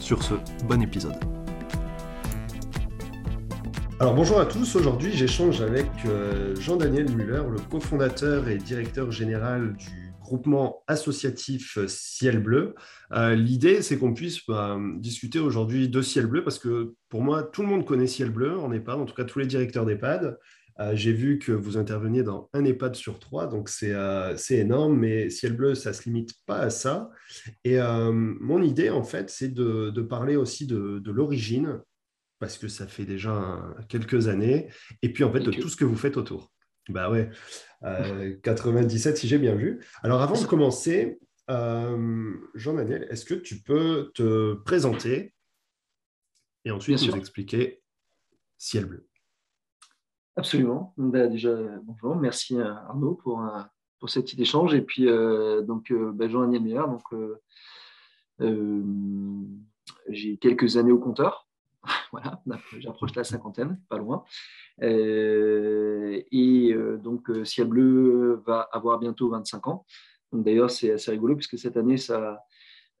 Sur ce, bon épisode. Alors bonjour à tous, aujourd'hui j'échange avec euh, Jean-Daniel Muller, le cofondateur et directeur général du groupement associatif Ciel Bleu. Euh, l'idée c'est qu'on puisse bah, discuter aujourd'hui de Ciel Bleu parce que pour moi tout le monde connaît Ciel Bleu en EHPAD, en tout cas tous les directeurs d'EHPAD. Euh, j'ai vu que vous interveniez dans un EHPAD sur trois, donc c'est euh, énorme, mais Ciel Bleu, ça ne se limite pas à ça. Et euh, mon idée, en fait, c'est de, parler aussi de, l'origine, parce que ça fait déjà quelques années, et puis en fait de tout ce que vous faites autour. Bah ouais, 97 si j'ai bien vu. Alors avant de commencer, Jean-Daniel, est-ce que tu peux te présenter et ensuite nous expliquer Ciel Bleu? Absolument. Ben, déjà, bonjour, merci Arnaud pour, euh, pour cet échange. Et puis, euh, donc, euh, ben, Jean-Daniel Meillard, donc, j'ai quelques années au compteur. voilà, j'approche la cinquantaine, pas loin. et donc, Ciel Bleu va avoir bientôt 25 ans. D'ailleurs, c'est assez rigolo puisque cette année, ça, euh,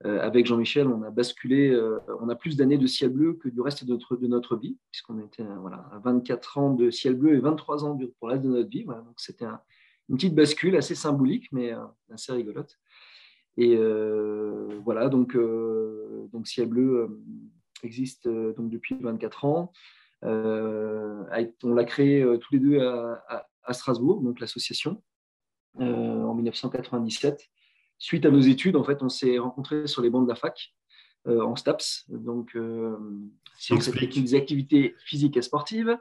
avec Jean-Michel, on a basculé, euh, on a plus d'années de ciel bleu que du reste de notre, de notre vie, puisqu'on était euh, voilà, à 24 ans de ciel bleu et 23 ans pour le reste de notre vie. donc c'était une petite bascule assez symbolique, mais assez rigolote. Et voilà, donc, donc Ciel Bleu existe donc depuis 24 ans. on l'a créé tous les deux à, à Strasbourg, donc l'association, en 1997 suite à nos études, en fait, on s'est rencontrés sur les bancs de la fac euh, en STAPS. Donc, euh, des activités physiques et sportives.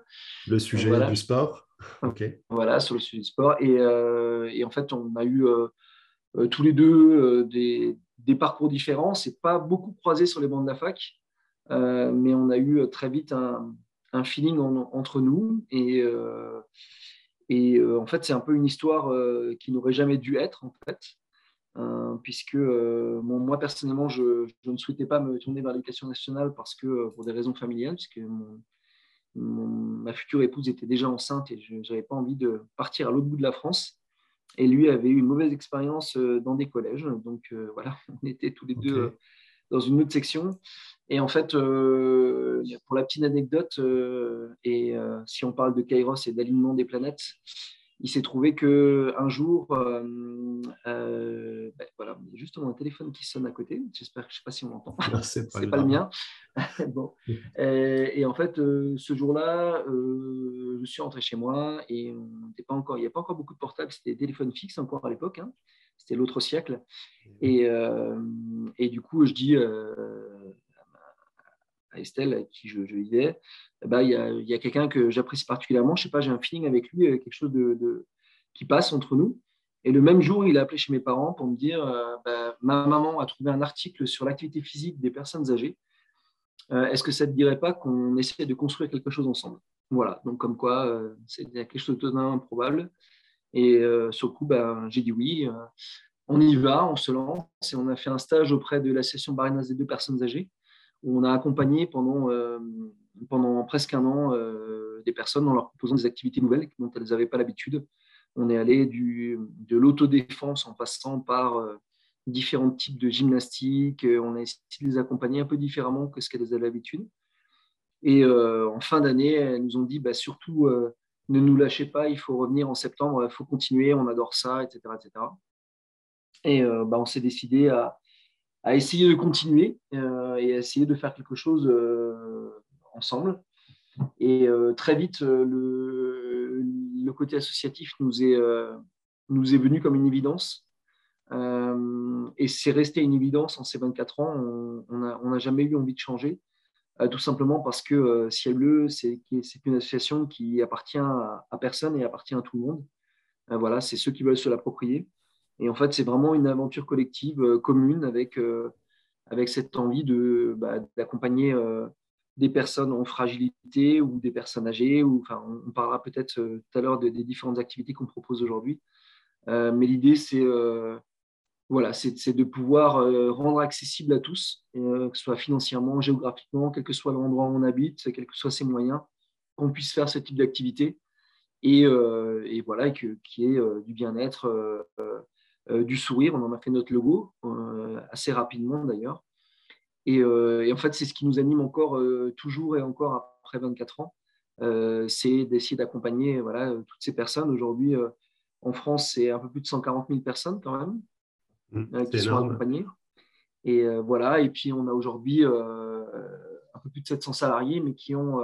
Le sujet du sport. Ok. Voilà, sur le sujet du sport. Et, euh, et en fait, on a eu euh, tous les deux des, des, parcours différents. C'est pas beaucoup croisé sur les bancs de la fac, mais on a eu très vite un, un feeling entre nous. Et, et en fait, c'est un peu une histoire qui n'aurait jamais dû être, en fait. Euh, puisque euh, moi personnellement, je, ne souhaitais pas me tourner vers l'éducation nationale parce que euh, pour des raisons familiales, puisque ma future épouse était déjà enceinte et je n'avais pas envie de partir à l'autre bout de la France. Et lui avait eu une mauvaise expérience dans des collèges. Donc voilà, on était tous les deux dans une autre section. Et en fait, pour la petite anecdote, et si on parle de Kairos et d'alignement des planètes, il s'est trouvé qu'un jour, euh, euh, ben voilà, il y a justement un téléphone qui sonne à côté. J'espère que je ne sais pas si on l'entend. C'est pas, pas le mien. bon. et, en fait, euh, ce jour-là, je suis rentré chez moi et pas encore, il n'y a pas encore beaucoup de portables. C'était des téléphones fixes encore à l'époque. Hein. C'était l'autre siècle. Et, et, du coup, je dis à Estelle, avec qui je, je vivais, bah, il y a, quelqu'un que j'apprécie particulièrement. Je sais pas, j'ai un feeling avec lui, quelque chose qui passe entre nous. Et le même jour, il a appelé chez mes parents pour me dire euh, bah, ma maman a trouvé un article sur l'activité physique des personnes âgées. Euh, est-ce que ça ne te dirait pas qu'on essaie de construire quelque chose ensemble? Voilà, donc comme quoi, euh, c'est quelque chose de totalement improbable. Et sur le coup, ben, j'ai dit oui. on y va, on se lance et on a fait un stage auprès de l'association Barinas des deux personnes âgées on a accompagné pendant pendant presque un an euh, des personnes en leur proposant des activités nouvelles dont elles n'avaient pas l'habitude. On est allé de l'autodéfense en passant par euh, différents types de gymnastique. Euh, on a essayé de les accompagner un peu différemment que ce qu'elles avaient l'habitude. Et en fin d'année, elles nous ont dit bah, surtout ne nous lâchez pas, il faut revenir en septembre, il faut continuer, on adore ça, etc. etc. Et bah, on s'est décidé à, à, essayer de continuer et à essayer de faire quelque chose ensemble. Et euh, très vite, euh, le, côté associatif nous est, euh, nous est venu comme une évidence. et c'est resté une évidence en ces 24 ans. On n'a jamais eu envie de changer, tout simplement parce que Ciel Bleu, c'est une association qui appartient à, personne et appartient à tout le monde. voilà, c'est ceux qui veulent se l'approprier. Et en fait, c'est vraiment une aventure collective, commune, avec avec cette envie de, bah, d'accompagner des personnes en fragilité ou des personnes âgées. Ou, on, parlera peut-être tout à l'heure des différentes activités qu'on propose aujourd'hui. mais l'idée, c'est voilà, c'est de pouvoir rendre accessible à tous, que ce soit financièrement, géographiquement, quel que soit l'endroit où on habite, quels que soient ses moyens, qu'on puisse faire ce type d'activité et, et, voilà, qu'il y ait du bien-être euh, du sourire. On en a fait notre logo euh, assez rapidement d'ailleurs. Euh, et, en fait, c'est ce qui nous anime encore toujours et encore après 24 ans. c'est d'essayer d'accompagner voilà, toutes ces personnes. Aujourd'hui, en France, c'est un peu plus de 140 000 personnes quand même mmh, qui sont accompagnées. Et voilà, et puis on a aujourd'hui un peu plus de 700 salariés, mais qui, ont,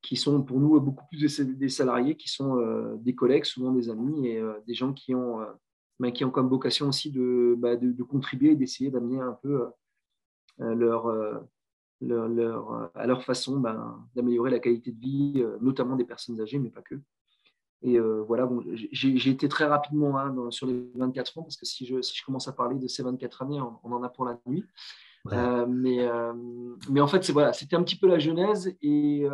qui sont pour nous beaucoup plus des salariés, qui sont des collègues, souvent des amis, et des gens qui ont mais qui ont comme vocation aussi de, bah, de, contribuer et d'essayer d'amener un peu euh, leur, euh, leur, leur, euh, à leur façon ben, d'améliorer la qualité de vie, notamment des personnes âgées, mais pas que. Et voilà, bon, j'ai été très rapidement hein, sur les 24 ans, parce que si je, si je commence à parler de ces 24 années, on, en a pour la nuit. mais, mais en fait, c'était voilà, un petit peu la genèse. Et,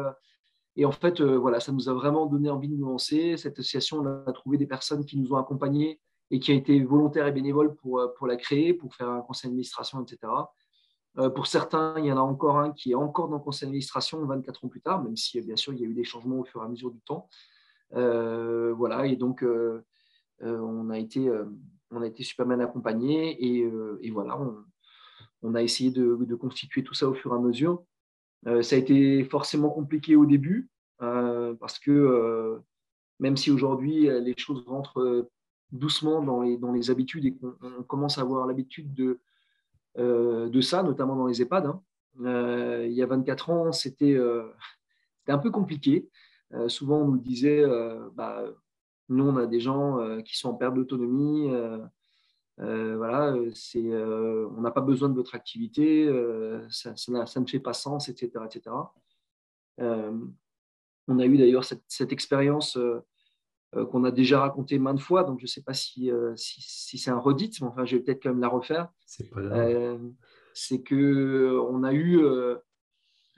et en fait, voilà, ça nous a vraiment donné envie de nous lancer. Cette association, on a trouvé des personnes qui nous ont accompagnés et qui a été volontaire et bénévole pour, euh, pour la créer, pour faire un conseil d'administration, etc. Euh, pour certains, il y en a encore un qui est encore dans le conseil d'administration 24 ans plus tard, même si bien sûr il y a eu des changements au fur et à mesure du temps. Euh, voilà, et donc on, a été, on a été super bien accompagnés et, voilà, on, a essayé de, constituer tout ça au fur et à mesure. ça a été forcément compliqué au début parce que même si aujourd'hui les choses rentrent doucement dans les, dans les habitudes et qu'on commence à avoir l'habitude de, euh, de ça, notamment dans les EHPAD. Hein. Euh, il y a 24 ans, c'était euh, un peu compliqué. souvent, on nous disait, bah, nous, on a des gens qui sont en perte d'autonomie. voilà, on n'a pas besoin de votre activité, ça, ça, ne fait pas sens, etc. etc. on a eu d'ailleurs cette, expérience qu'on a déjà raconté maintes fois, donc je ne sais pas si, euh, si, c'est un redit, mais enfin, je vais peut-être quand même la refaire. C'est euh, c'est qu'on a eu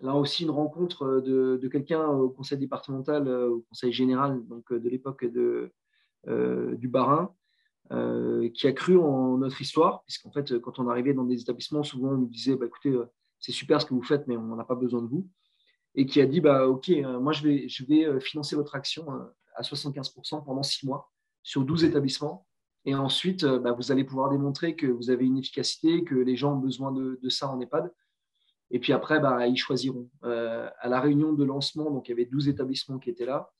là aussi une rencontre de, de quelqu'un au conseil départemental, au conseil général donc, de l'époque de, du Barin, qui a cru en notre histoire, puisqu'en fait, quand on arrivait dans des établissements, souvent on nous disait bah, écoutez, c'est super ce que vous faites, mais on n'a pas besoin de vous. Et qui a dit bah, ok, moi je vais, je vais financer votre action à 75% pendant six mois sur 12 établissements. Et ensuite, euh, bah, vous allez pouvoir démontrer que vous avez une efficacité, que les gens ont besoin de, ça en EHPAD. Et puis après, bah, ils choisiront. Euh, à la réunion de lancement, donc il y avait 12 établissements qui étaient là.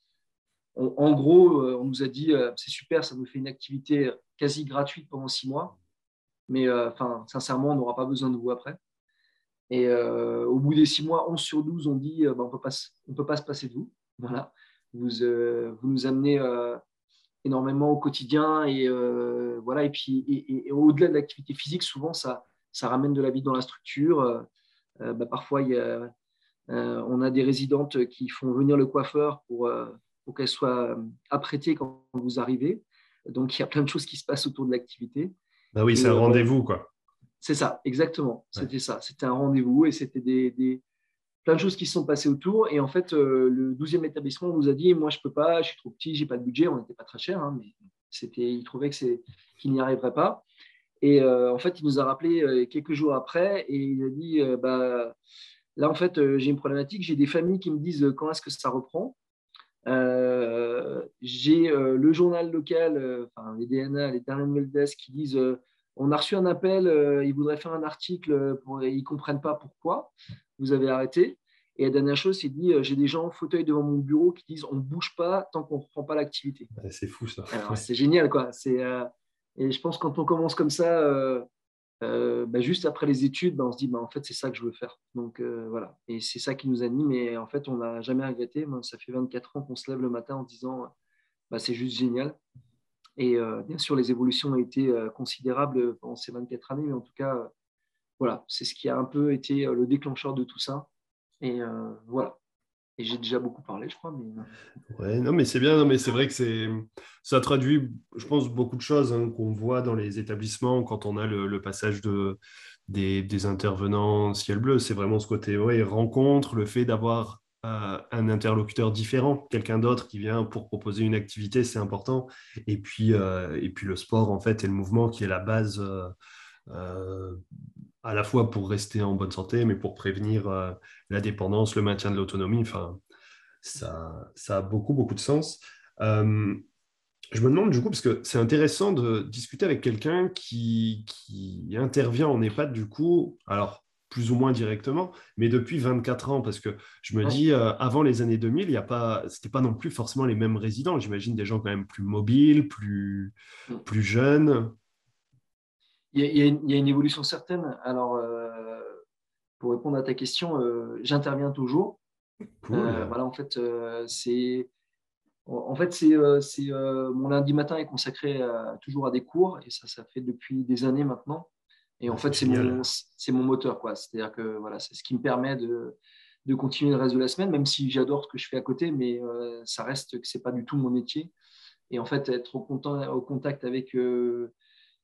en gros, euh, on nous a dit c'est super, ça nous fait une activité quasi gratuite pendant six mois. Mais sincèrement, on n'aura pas besoin de vous après. Et au bout des six mois, 11 sur 12 ont dit bah, on ne peut pas se passer de vous. Voilà vous, euh, vous nous amenez euh, énormément au quotidien et euh, voilà et puis et, au-delà de l'activité physique souvent ça ça ramène de la vie dans la structure. Bah, parfois il y a, on a des résidentes qui font venir le coiffeur pour, pour qu'elle soit apprêtée quand vous arrivez. Donc il y a plein de choses qui se passent autour de l'activité. Bah oui c'est un rendez-vous quoi. C'est ça exactement. C'était ça. C'était un rendez-vous et c'était des, des plein de choses qui se sont passées autour. Et en fait, euh, le 12e établissement nous a dit Moi, je ne peux pas, je suis trop petit, je n'ai pas de budget. On n'était pas très cher, hein, mais c'était, il trouvait qu'il n'y arriverait pas. Et euh, en fait, il nous a rappelé euh, quelques jours après et il a dit bah, Là, en fait, j'ai une problématique. J'ai des familles qui me disent quand est-ce que ça reprend? j'ai le journal local, enfin, les DNA, les dernières nouvelles qui disent on a reçu un appel, ils voudraient faire un article, pour, ils ne comprennent pas pourquoi vous avez arrêté. Et la dernière chose, il dit euh, j'ai des gens en fauteuil devant mon bureau qui disent on ne bouge pas tant qu'on ne reprend pas l'activité. c'est fou ça. C'est génial quoi. Euh, et je pense que quand on commence comme ça, euh, bah, juste après les études, bah, on se dit bah, en fait c'est ça que je veux faire. Donc voilà. Et c'est ça qui nous anime. Et en fait, on n'a jamais regretté. Moi, ça fait 24 ans qu'on se lève le matin en disant bah, c'est juste génial. Et bien sûr, les évolutions ont été considérables pendant ces 24 années, mais en tout cas, voilà, c'est ce qui a un peu été euh, le déclencheur de tout ça. Et euh, voilà. Et j'ai déjà beaucoup parlé, je crois. Mais... Euh, ouais, non, mais c'est bien. Non, mais c'est vrai que c'est, ça traduit, je pense, beaucoup de choses hein, qu'on voit dans les établissements quand on a le, passage de, des, intervenants ciel bleu. C'est vraiment ce côté rencontre, le fait d'avoir euh, un interlocuteur différent, quelqu'un d'autre qui vient pour proposer une activité, c'est important. Et puis, euh, et puis le sport, en fait, et le mouvement qui est la base euh, à la fois pour rester en bonne santé, mais pour prévenir la dépendance, le maintien de l'autonomie. Enfin, ça, ça a beaucoup, beaucoup de sens. Je me demande du coup, parce que c'est intéressant de discuter avec quelqu'un qui, qui, intervient en EHPAD, du coup, alors plus ou moins directement, mais depuis 24 ans, parce que je me dis, euh, avant les années 2000, il y a pas, c'était pas non plus forcément les mêmes résidents. J'imagine des gens quand même plus mobiles, plus, mm. plus jeunes. Il y, a, une évolution certaine. Alors, euh, pour répondre à ta question, euh, j'interviens toujours. voilà, en fait, c'est en fait, c'est, mon lundi matin est consacré toujours à des cours et ça, ça fait depuis des années maintenant. Et en fait, c'est mon, c'est mon moteur, quoi. C'est-à-dire que voilà, c'est ce qui me permet de, de continuer le reste de la semaine, même si j'adore ce que je fais à côté, mais euh, ça reste que c'est pas du tout mon métier. Et en fait, être au, contact, au contact avec,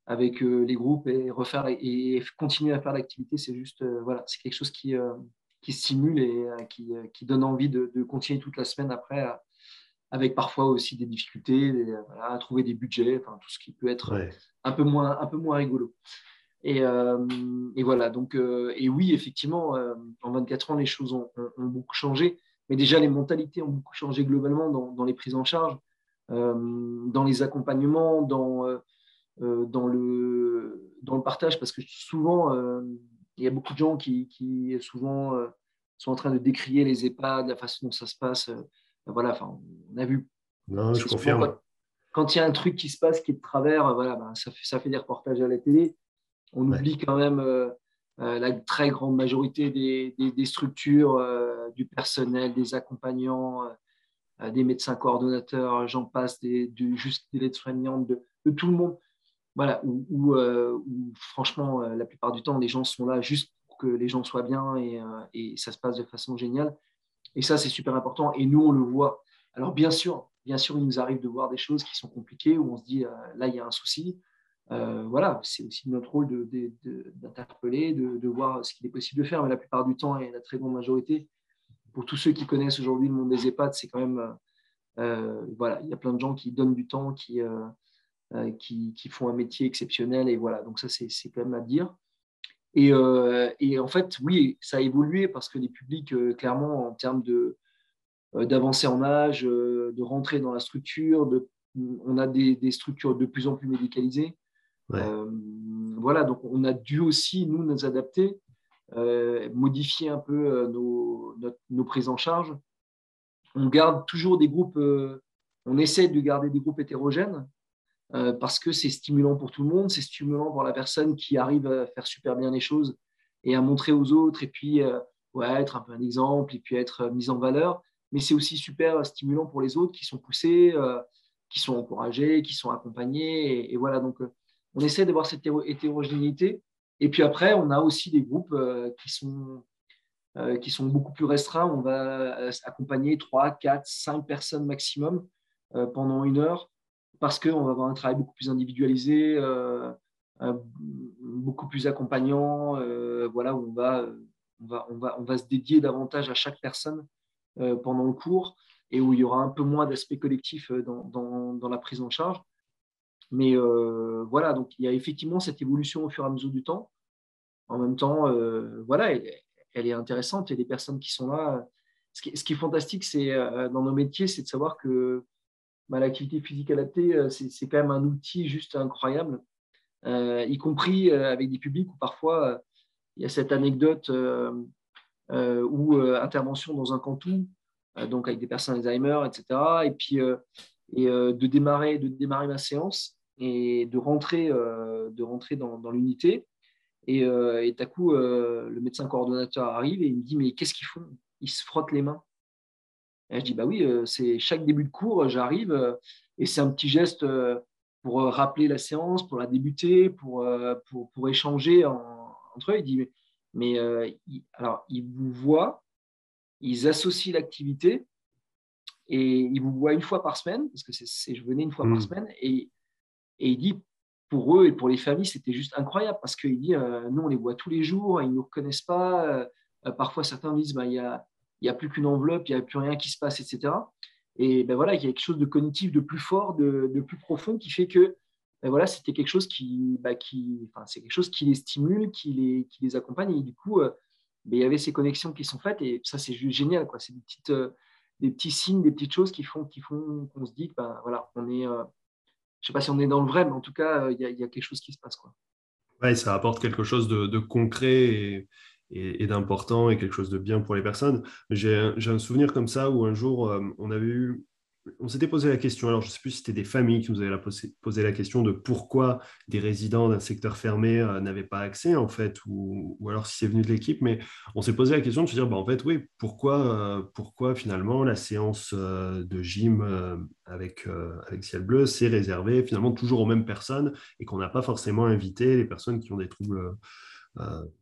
avec les groupes et refaire et, continuer à faire l'activité, c'est juste voilà, c'est quelque chose qui, qui stimule et qui, qui, donne envie de, de, continuer toute la semaine après à, avec parfois aussi des difficultés à trouver des budgets, enfin, tout ce qui peut être un, peu moins, un peu moins rigolo. Et, euh, et voilà, donc, euh, et oui, effectivement, euh, en 24 ans, les choses ont, beaucoup changé, mais déjà les mentalités ont beaucoup changé globalement dans, dans les prises en charge, dans les accompagnements, dans, dans, le, dans le partage, parce que souvent, il y a beaucoup de gens qui, qui souvent sont en train de décrier les EHPAD, la façon dont ça se passe voilà, enfin, on a vu. Non, je confirme. Quand, il y a un truc qui se passe qui est de travers, voilà, ben, ça, fait, ça fait des reportages à la télé. On oublie quand même euh, euh, la très grande majorité des, des, structures, euh, du personnel, des accompagnants, des médecins coordonnateurs, j'en passe, des, du, juste des aides-soignantes, de, de, tout le monde. Voilà, où, où, franchement, la plupart du temps, les gens sont là juste pour que les gens soient bien et, et ça se passe de façon géniale. Et ça, c'est super important. Et nous, on le voit. Alors, bien sûr, bien sûr, il nous arrive de voir des choses qui sont compliquées, où on se dit, euh, là, il y a un souci. Euh, voilà, c'est aussi notre rôle d'interpeller, de, voir ce qu'il est possible de faire. Mais la plupart du temps, et la très grande majorité, pour tous ceux qui connaissent aujourd'hui le monde des EHPAD, c'est quand même, euh, voilà, il y a plein de gens qui donnent du temps, qui, font un métier exceptionnel. Et voilà, donc ça, c'est quand même à dire. Euh, et, en fait, oui, ça a évolué parce que les publics, euh, clairement, en termes euh, d'avancer en âge, de rentrer dans la structure, de, on a des, structures de plus en plus médicalisées. Voilà, donc on a dû aussi, nous, nous adapter, modifier un peu nos, nos, prises en charge. On garde toujours des groupes, on essaie de garder des groupes hétérogènes, euh, parce que c'est stimulant pour tout le monde, c'est stimulant pour la personne qui arrive à faire super bien les choses et à montrer aux autres, et puis euh, ouais, être un peu un exemple, et puis être euh, mis en valeur. Mais c'est aussi super stimulant pour les autres qui sont poussés, qui sont encouragés, qui sont accompagnés. Et, voilà, donc on essaie d'avoir cette hétérogénéité. Et puis après, on a aussi des groupes qui sont qui sont beaucoup plus restreints. On va accompagner 3, 4, 5 personnes maximum pendant une heure parce qu'on va avoir un travail beaucoup plus individualisé, euh, beaucoup plus accompagnant, euh, voilà, on va, on, va, se dédier davantage à chaque personne euh, pendant le cours et où il y aura un peu moins d'aspect collectif dans, la prise en charge. Mais voilà, donc il y a effectivement cette évolution au fur et à mesure du temps. En même temps, voilà, elle, est intéressante et les personnes qui sont là. Ce qui, ce qui est fantastique, c'est dans nos métiers, c'est de savoir que bah, l'activité physique adaptée, euh, c'est quand même un outil juste incroyable, euh, y compris euh, avec des publics où parfois il y a cette anecdote ou intervention dans un canton, donc avec des personnes Alzheimer, etc. Et puis et, de, démarrer, de démarrer ma séance et de rentrer, de rentrer dans, dans l'unité. Et, et à coup, le médecin coordonnateur arrive et il me dit Mais qu'est-ce qu'ils font? Ils se frottent les mains. Et je dis, bah oui, euh, c'est chaque début de cours, euh, j'arrive euh, et c'est un petit geste pour rappeler la séance, pour la débuter, pour, pour, pour échanger entre eux. Il dit, mais, alors, ils vous voient, ils associent l'activité et ils vous voient une fois par semaine, parce que c'est, je venais une fois par mmh. semaine, et, et il dit, pour eux et pour les familles, c'était juste incroyable parce qu'il dit, nous, on les voit tous les jours, ils ne nous reconnaissent pas. parfois, certains disent, bah, il n'y a, y a plus qu'une enveloppe, il n'y a plus rien qui se passe, etc. Et ben voilà, il y a quelque chose de cognitif, de plus fort, de, plus profond qui fait que ben voilà, c'était quelque chose qui, bah, qui enfin, c'est quelque chose qui les stimule, qui les, qui les accompagne. Et du coup, ben, il y avait ces connexions qui sont faites et ça, c'est juste génial. Quoi. C'est des, petites, des petits signes, des petites choses qui font qui font qu'on se dit que ben, voilà, on est, je sais pas si on est dans le vrai, mais en tout cas, il y, a, quelque chose qui se passe. Quoi. Ouais, ça apporte quelque chose de, concret et, et, d'important et quelque chose de bien pour les personnes. J'ai un souvenir comme ça où un jour, euh, on avait eu on s'était posé la question, alors je ne sais plus si c'était des familles qui nous avaient posé, la question de pourquoi des résidents d'un secteur fermé euh, n'avaient pas accès, en fait, ou, alors si c'est venu de l'équipe, mais on s'est posé la question de se dire, bah, en fait, oui, pourquoi, euh, pourquoi finalement la séance de gym avec, avec Ciel Bleu s'est réservée finalement toujours aux mêmes personnes et qu'on n'a pas forcément invité les personnes qui ont des troubles euh,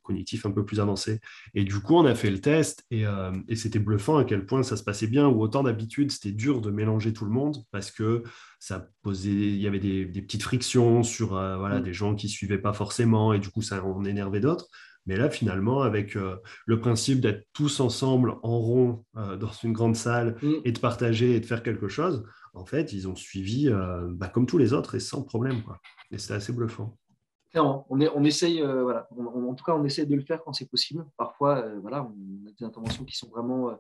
cognitif un peu plus avancé. Et du coup, on a fait le test euh, et, c'était bluffant à quel point ça se passait bien, ou autant d'habitude, c'était dur de mélanger tout le monde parce que ça posait, il y avait des, petites frictions sur euh, voilà, mm. des gens qui ne suivaient pas forcément et du coup, ça en énervait d'autres. Mais là, finalement, avec le principe d'être tous ensemble en rond dans une grande salle mm. et de partager et de faire quelque chose, en fait, ils ont suivi bah, comme tous les autres et sans problème. Quoi. Et c'était assez bluffant on, on essaye, euh, en tout cas, on essaie de le faire quand c'est possible. Parfois, euh, voilà, on a des interventions qui sont vraiment euh,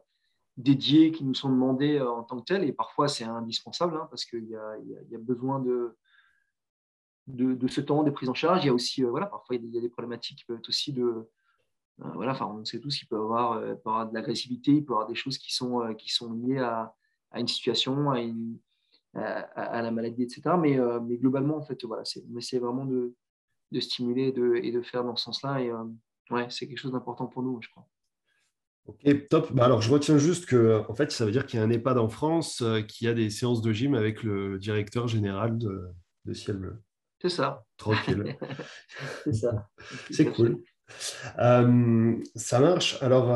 dédiées, qui nous sont demandées en tant que telles, et parfois c'est indispensable hein, parce qu'il y, a besoin de, de, ce temps, des prises en charge. Il y a aussi, parfois il y a des problématiques qui peuvent être aussi de, voilà, enfin, on sait tous qu'il peut y avoir, de l'agressivité, il peut y avoir des choses qui sont, liées à, une situation, à, la maladie, etc. Mais, mais globalement, en fait, voilà, on essaie vraiment de de stimuler et de faire dans ce sens-là. Et euh, ouais, c'est quelque chose d'important pour nous, je crois. Ok, top. Bah alors, je retiens juste que, en fait, ça veut dire qu'il y a un EHPAD en France euh, qui a des séances de gym avec le directeur général de, Ciel Bleu. C'est ça. Tranquille. c'est ça. C'est cool. Euh, ça marche. Alors,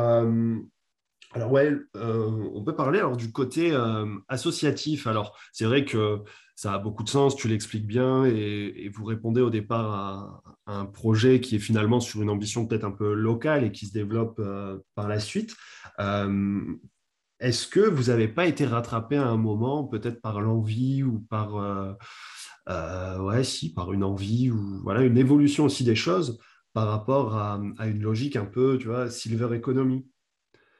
alors ouais, on peut parler alors du côté associatif. Alors, c'est vrai que ça a beaucoup de sens, tu l'expliques bien, et, vous répondez au départ à, un projet qui est finalement sur une ambition peut-être un peu locale et qui se développe euh, par la suite. Euh, est-ce que vous n'avez pas été rattrapé à un moment, peut-être par l'envie ou par, euh, ouais, si, par une envie ou voilà, une évolution aussi des choses par rapport à, une logique un peu, tu vois, silver economy?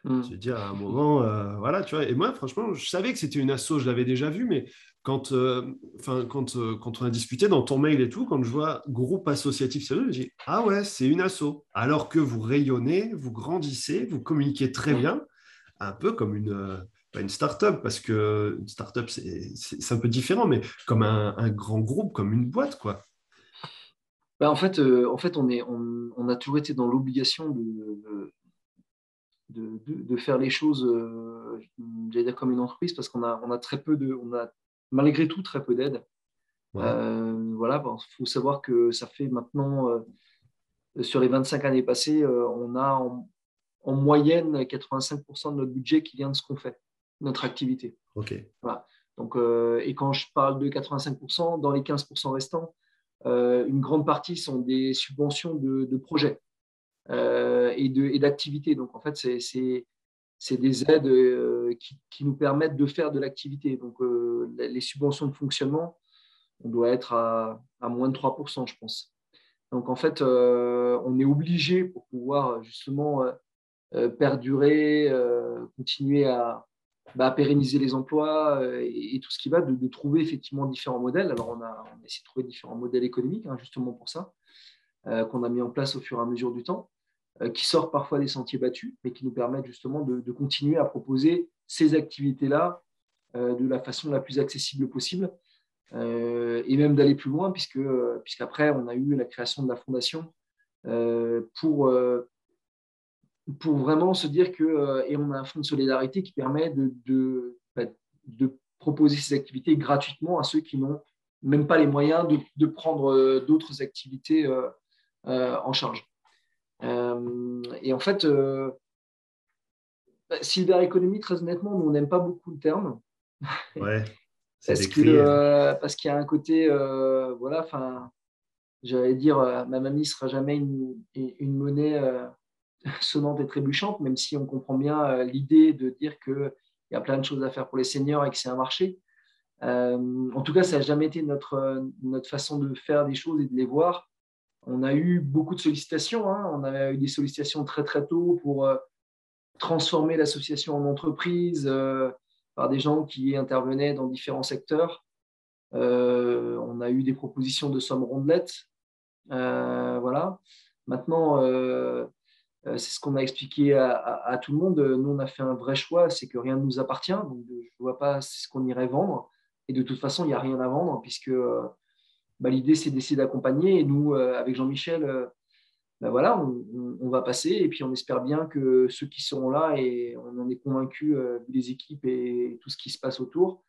Mmh. Je veux dire, à un moment, voilà, tu vois. Et moi, franchement, je savais que c'était une asso, je l'avais déjà vu, mais quand, euh, quand, euh, quand on a discuté dans ton mail et tout, quand je vois groupe associatif sérieux, je dis Ah ouais, c'est une asso. Alors que vous rayonnez, vous grandissez, vous communiquez très bien, un peu comme une, euh, une start-up, parce que une start-up, c'est un peu différent, mais comme un, grand groupe, comme une boîte, quoi. Bah en, fait, en fait, on, est, on, a toujours été dans l'obligation de, de, de, faire les choses dire comme une entreprise parce qu'on a, on a très peu de, on a malgré tout très peu d'aide. Euh, voilà, il faut savoir que ça fait maintenant, euh, sur les 25 années passées, euh, on a en, moyenne 85% de notre budget qui vient de ce qu'on fait, notre activité. Ok. Voilà. Donc, et quand je parle de 85%, dans les 15% restants, une grande partie sont des subventions de, projets et d'activités. Donc, en fait, c'est des aides euh, qui, nous permettent de faire de l'activité. Donc, euh, les subventions de fonctionnement, on doit être à, moins de 3%, je pense. Donc, en fait, euh, on est obligé pour pouvoir justement perdurer, continuer bah, à, pérenniser les emplois et, tout ce qui va, de, trouver effectivement différents modèles. Alors, on a, essayé de trouver différents modèles économiques, hein, justement pour ça, qu'on a mis en place au fur et à mesure du temps. Euh, qui sortent parfois des sentiers battus, mais qui nous permettent justement de, continuer à proposer ces activités-là euh, de la façon la plus accessible possible, euh, et même d'aller plus loin, puisque puisqu'après, on a eu la création de la fondation pour, pour vraiment se dire que, et on a un fonds de solidarité qui permet de, de, bah, de proposer ces activités gratuitement à ceux qui n'ont même pas les moyens de, de prendre d'autres activités en charge. Euh, et en fait, euh, bah, Economy, très honnêtement, nous, on n'aime pas beaucoup le terme. Ouais. parce qu'il euh, parce qu'il y a un côté, voilà, enfin, j'allais dire, ma mamie ne sera jamais une, une monnaie sonnante et trébuchante, même si on comprend bien l'idée de dire qu'il y a plein de choses à faire pour les seniors et que c'est un marché. en tout cas, ça n'a jamais été notre, notre façon de faire des choses et de les voir. On a eu beaucoup de sollicitations. Hein. On a eu des sollicitations très très tôt pour transformer l'association en entreprise par des gens qui intervenaient dans différents secteurs. Euh, on a eu des propositions de sommes rondelettes. Euh, voilà. Maintenant, euh, c'est ce qu'on a expliqué à, tout le monde. Nous, on a fait un vrai choix, c'est que rien ne nous appartient. Donc, je ne vois pas ce qu'on irait vendre. Et de toute façon, il n'y a rien à vendre puisque bah, l'idée, c'est d'essayer d'accompagner. Et nous, avec Jean-Michel, ben voilà, on, va passer et puis on espère bien que ceux qui seront là, et on en est convaincu, euh, les équipes et tout ce qui se passe autour,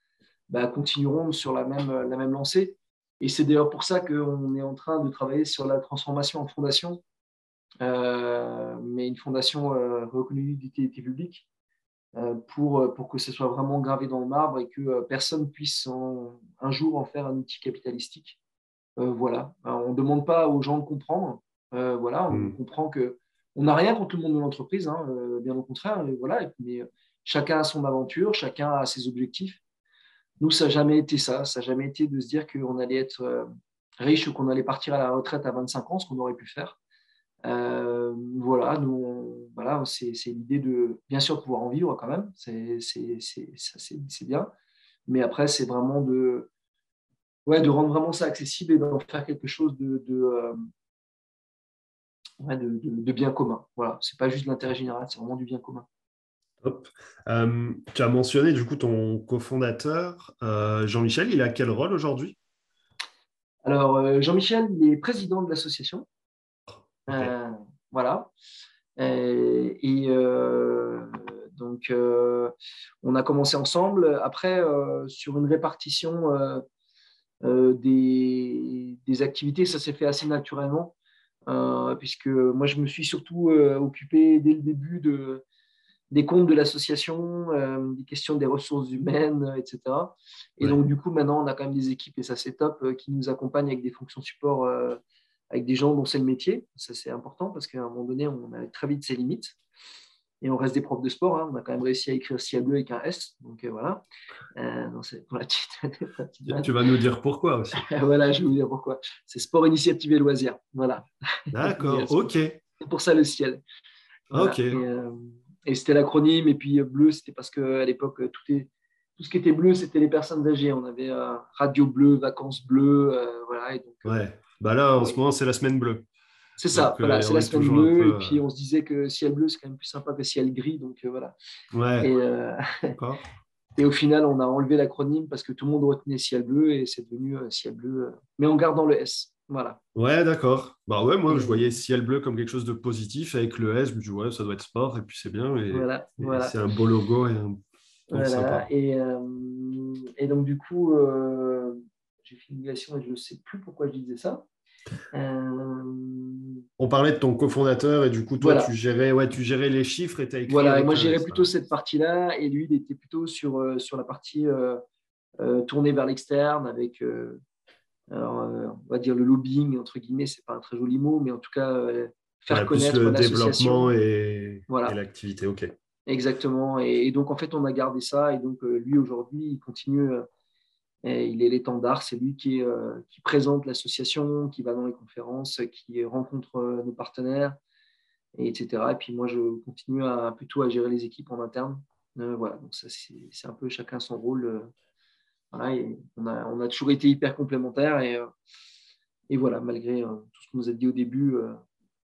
ben, continueront sur la même, la même lancée. Et c'est d'ailleurs pour ça qu'on est en train de travailler sur la transformation en fondation, euh, mais une fondation euh, reconnue d'utilité publique, pour, pour que ce soit vraiment gravé dans le marbre et que personne puisse un jour en faire un outil capitalistique. Voilà, on ne demande pas aux gens de comprendre, euh, voilà, on hmm. comprend que on n'a rien contre le monde de l'entreprise, hein, euh, bien au contraire. voilà, mais euh, chacun a son aventure, chacun a ses objectifs. Nous, ça n'a jamais été ça. Ça n'a jamais été de se dire qu'on allait être riche ou qu'on allait partir à la retraite à 25 ans, ce qu'on aurait pu faire. voilà, nous, voilà, c'est l'idée de bien sûr pouvoir en vivre quand même, c'est bien. Mais après, c'est vraiment de, ouais, de rendre vraiment ça accessible et d'en faire quelque chose de, de, bien commun. Voilà, c'est pas juste de l'intérêt général, c'est vraiment du bien commun. Euh, tu as mentionné du coup ton cofondateur, euh, Jean-Michel, il a quel rôle aujourd'hui? Alors, euh, Jean-Michel, il est président de l'association. voilà. Et, donc, on a commencé ensemble. Après, sur une répartition des, des, activités, ça s'est fait assez naturellement. Euh, puisque moi, je me suis surtout euh, occupé dès le début de, des comptes de l'association, euh, des questions des ressources humaines, etc. Et donc, du coup, maintenant, on a quand même des équipes, et ça, c'est top, qui nous accompagnent avec des fonctions support, avec des gens dont c'est le métier. Ça, c'est important parce qu'à un moment donné, on a très vite ses limites et on reste des profs de sport. Hein. On a quand même réussi à écrire ciel bleu avec un S. Donc euh, voilà. Euh, tu vas nous dire pourquoi aussi. voilà, je vais vous dire pourquoi. C'est sport, initiative et loisirs. Voilà. D'accord, ok. C'est pour ça le ciel. Ok. Euh, et, c'était l'acronyme. Et puis bleu, c'était parce qu'à l'époque, tout, est, tout ce qui était bleu, c'était les personnes âgées. On avait radio bleu, vacances bleues. voilà. Et donc, ouais. Bah là, en ce moment, c'est la semaine bleue. C'est ça, voilà, c'est la semaine bleue. Et puis on se disait que ciel bleu, c'est quand même plus sympa que ciel gris. Donc euh, voilà. Ouais. Et, euh, et, au final, on a enlevé l'acronyme parce que tout le monde retenait ciel bleu et c'est devenu euh, ciel bleu, mais en gardant le S. Voilà. Ouais, d'accord. Bah ouais, moi je voyais ciel bleu comme quelque chose de positif avec le S. Je me dis ouais, ça doit être sport et puis c'est bien. Et, voilà, C'est un beau logo et un. Voilà. Et, et, donc du coup, j'ai fait une et je ne sais plus pourquoi je disais ça. Euh, On parlait de ton cofondateur et du coup, toi, tu, gérais, ouais, tu gérais les chiffres et tu as écrit. Voilà, et moi, je gérais plutôt cette partie-là et lui, il était plutôt sur, euh, sur la partie euh, tournée vers l'externe avec, on va dire, le lobbying, entre guillemets, c'est pas un très joli mot, mais en tout cas, faire connaître le développement et, l'activité. OK. Exactement. Et, et, donc, en fait, on a gardé ça et donc, lui, aujourd'hui, il continue il est l'étendard, c'est lui qui, euh, qui présente l'association, qui va dans les conférences, qui rencontre euh, nos partenaires, et etc. Et puis moi, je continue plutôt à gérer les équipes en interne. Euh, voilà, donc ça, c'est un peu chacun son rôle. On, a, toujours été hyper complémentaires. Et, et voilà, malgré tout ce qu'on nous a dit au début,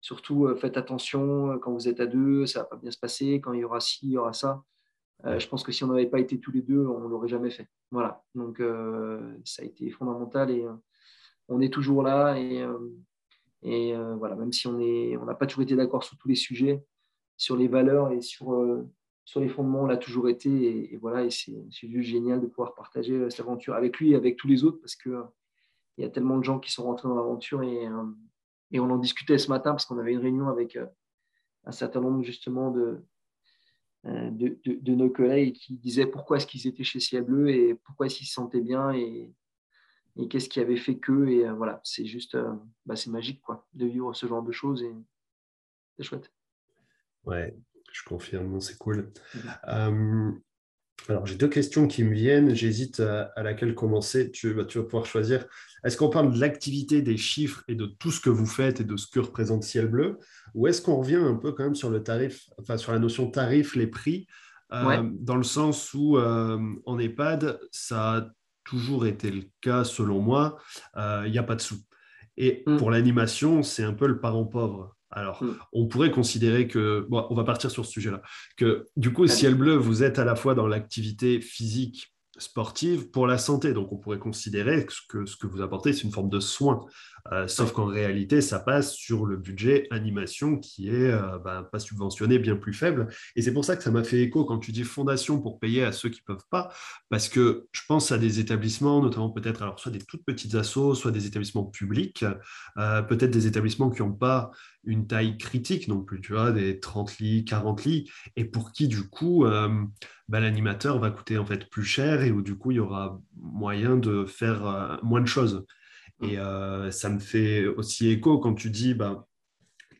surtout faites attention quand vous êtes à deux, ça ne va pas bien se passer. Quand il y aura ci, il y aura ça. Euh, je pense que si on n'avait pas été tous les deux, on ne l'aurait jamais fait. Voilà. Donc, euh, ça a été fondamental et euh, on est toujours là. Et, voilà, même si on n'a pas toujours été d'accord sur tous les sujets, sur les valeurs et sur, les fondements, on l'a toujours été. Et, voilà, et c'est juste génial de pouvoir partager cette aventure avec lui et avec tous les autres parce qu'il il y a tellement de gens qui sont rentrés dans l'aventure et, et on en discutait ce matin parce qu'on avait une réunion avec un certain nombre justement de, euh, de, nos collègues qui disaient pourquoi est-ce qu'ils étaient chez Ciel Bleu et pourquoi est-ce qu'ils se sentaient bien. Et, et qu'est-ce qui avait fait que. Et voilà, c'est juste, bah, c'est magique quoi, de vivre ce genre de choses et c'est chouette. Ouais, je confirme, c'est cool. Mmh. Alors, j'ai deux questions qui me viennent. J'hésite à, laquelle commencer. Tu, tu vas pouvoir choisir. Est-ce qu'on parle de l'activité, des chiffres et de tout ce que vous faites et de ce que représente Ciel Bleu? Ou est-ce qu'on revient un peu quand même sur le tarif, enfin sur la notion tarif, les prix, euh, dans le sens où euh, en EHPAD, ça a toujours été le cas selon moi, euh, il n'y a pas de sous. Et mm. pour l'animation, c'est un peu le parent pauvre. Alors, mm. on pourrait considérer que, bon, on va partir sur ce sujet-là, que du coup, Ciel Bleu, vous êtes à la fois dans l'activité physique sportive pour la santé. Donc, on pourrait considérer que ce que vous apportez, c'est une forme de soin. Euh, sauf qu'en réalité, ça passe sur le budget animation qui est euh, ben, pas subventionné, bien plus faible. Et c'est pour ça que ça m'a fait écho quand tu dis fondation pour payer à ceux qui peuvent pas, parce que je pense à des établissements, notamment peut-être alors soit des toutes petites assos, soit des établissements publics, euh, peut-être des établissements qui n'ont pas une taille critique non plus, tu vois, des 30 lits, 40 lits, et pour qui du coup ben, l'animateur va coûter en fait plus cher et où du coup il y aura moyen de faire moins de choses. Et euh, ça me fait aussi écho quand tu dis bah,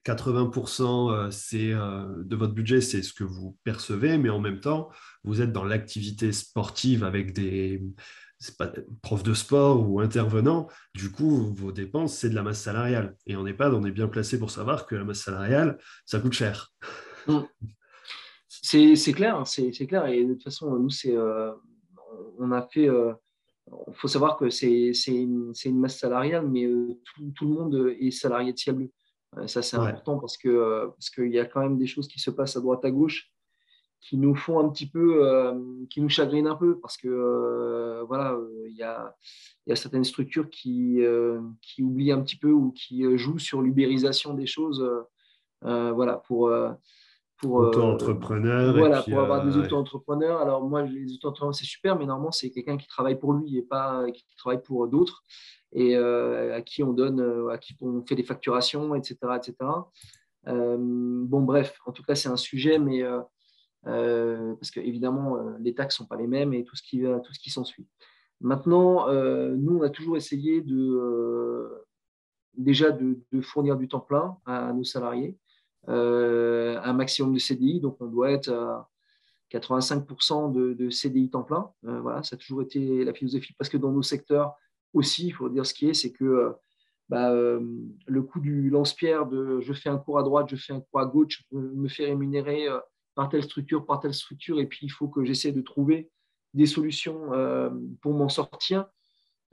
80% euh, c'est, euh, de votre budget, c'est ce que vous percevez, mais en même temps, vous êtes dans l'activité sportive avec des pas, profs de sport ou intervenants. Du coup, vos dépenses, c'est de la masse salariale. Et en EHPAD, on est bien placé pour savoir que la masse salariale, ça coûte cher. Mmh. C'est, clair, hein, c'est, clair. Et de toute façon, nous, c'est, on a fait il faut savoir que c'est une, une, masse salariale, mais euh, tout, le monde est salarié de Ciel Bleu. Euh, ça, c'est important parce qu'il euh, parce qu'il y a quand même des choses qui se passent à droite à gauche qui nous font un petit peu, qui nous chagrinent un peu parce que voilà, il y, a, y, a, certaines structures qui, qui oublient un petit peu ou qui jouent sur l'ubérisation des choses, voilà, pour pour euh, auto-entrepreneur. voilà, pour avoir des euh, auto-entrepreneurs. Alors moi, les auto-entrepreneurs, c'est super, mais normalement, c'est quelqu'un qui travaille pour lui et pas qui travaille pour d'autres et euh, à qui on donne, à qui on fait des facturations, etc., etc. bon, bref, en tout cas, c'est un sujet, mais parce que évidemment, les taxes sont pas les mêmes et tout ce qui tout ce qui s'ensuit. Maintenant, nous, on a toujours essayé de déjà de, de, fournir du temps plein à nos salariés. Euh, un maximum de CDI, donc on doit être à 85% de, CDI temps plein. Euh, voilà, ça a toujours été la philosophie, parce que dans nos secteurs aussi, il faut dire ce qui est, c'est que euh, bah, le coût du lance-pierre de je fais un cours à droite, je fais un cours à gauche, je me fais rémunérer par telle structure, par telle structure, et puis il faut que j'essaie de trouver des solutions pour m'en sortir.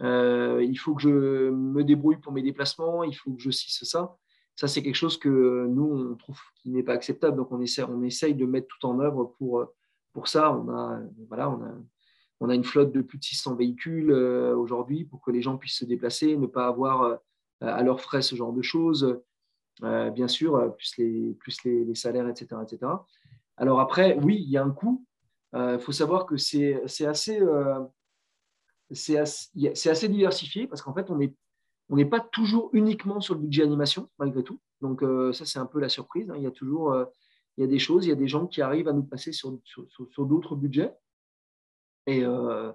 il faut que je me débrouille pour mes déplacements, il faut que je cisse ça. Ça, c'est quelque chose que nous, on trouve qui n'est pas acceptable. Donc, on essaie, on essaye de mettre tout en œuvre pour, pour ça. On a, voilà, on, a, on a une flotte de plus de 600 véhicules euh, aujourd'hui pour que les gens puissent se déplacer, ne pas avoir euh, à leurs frais ce genre de choses. Euh, bien sûr, plus les, plus les, salaires, etc., etc. Alors après, oui, il y a un coût. Il faut savoir que c'est assez, assez, assez, diversifié parce qu'en fait, on est on n'est pas toujours uniquement sur le budget animation, malgré tout. Donc, euh, ça, c'est un peu la surprise. Hein. Il y a toujours euh, il y a des choses, il y a des gens qui arrivent à nous passer sur, sur, d'autres budgets. Et euh,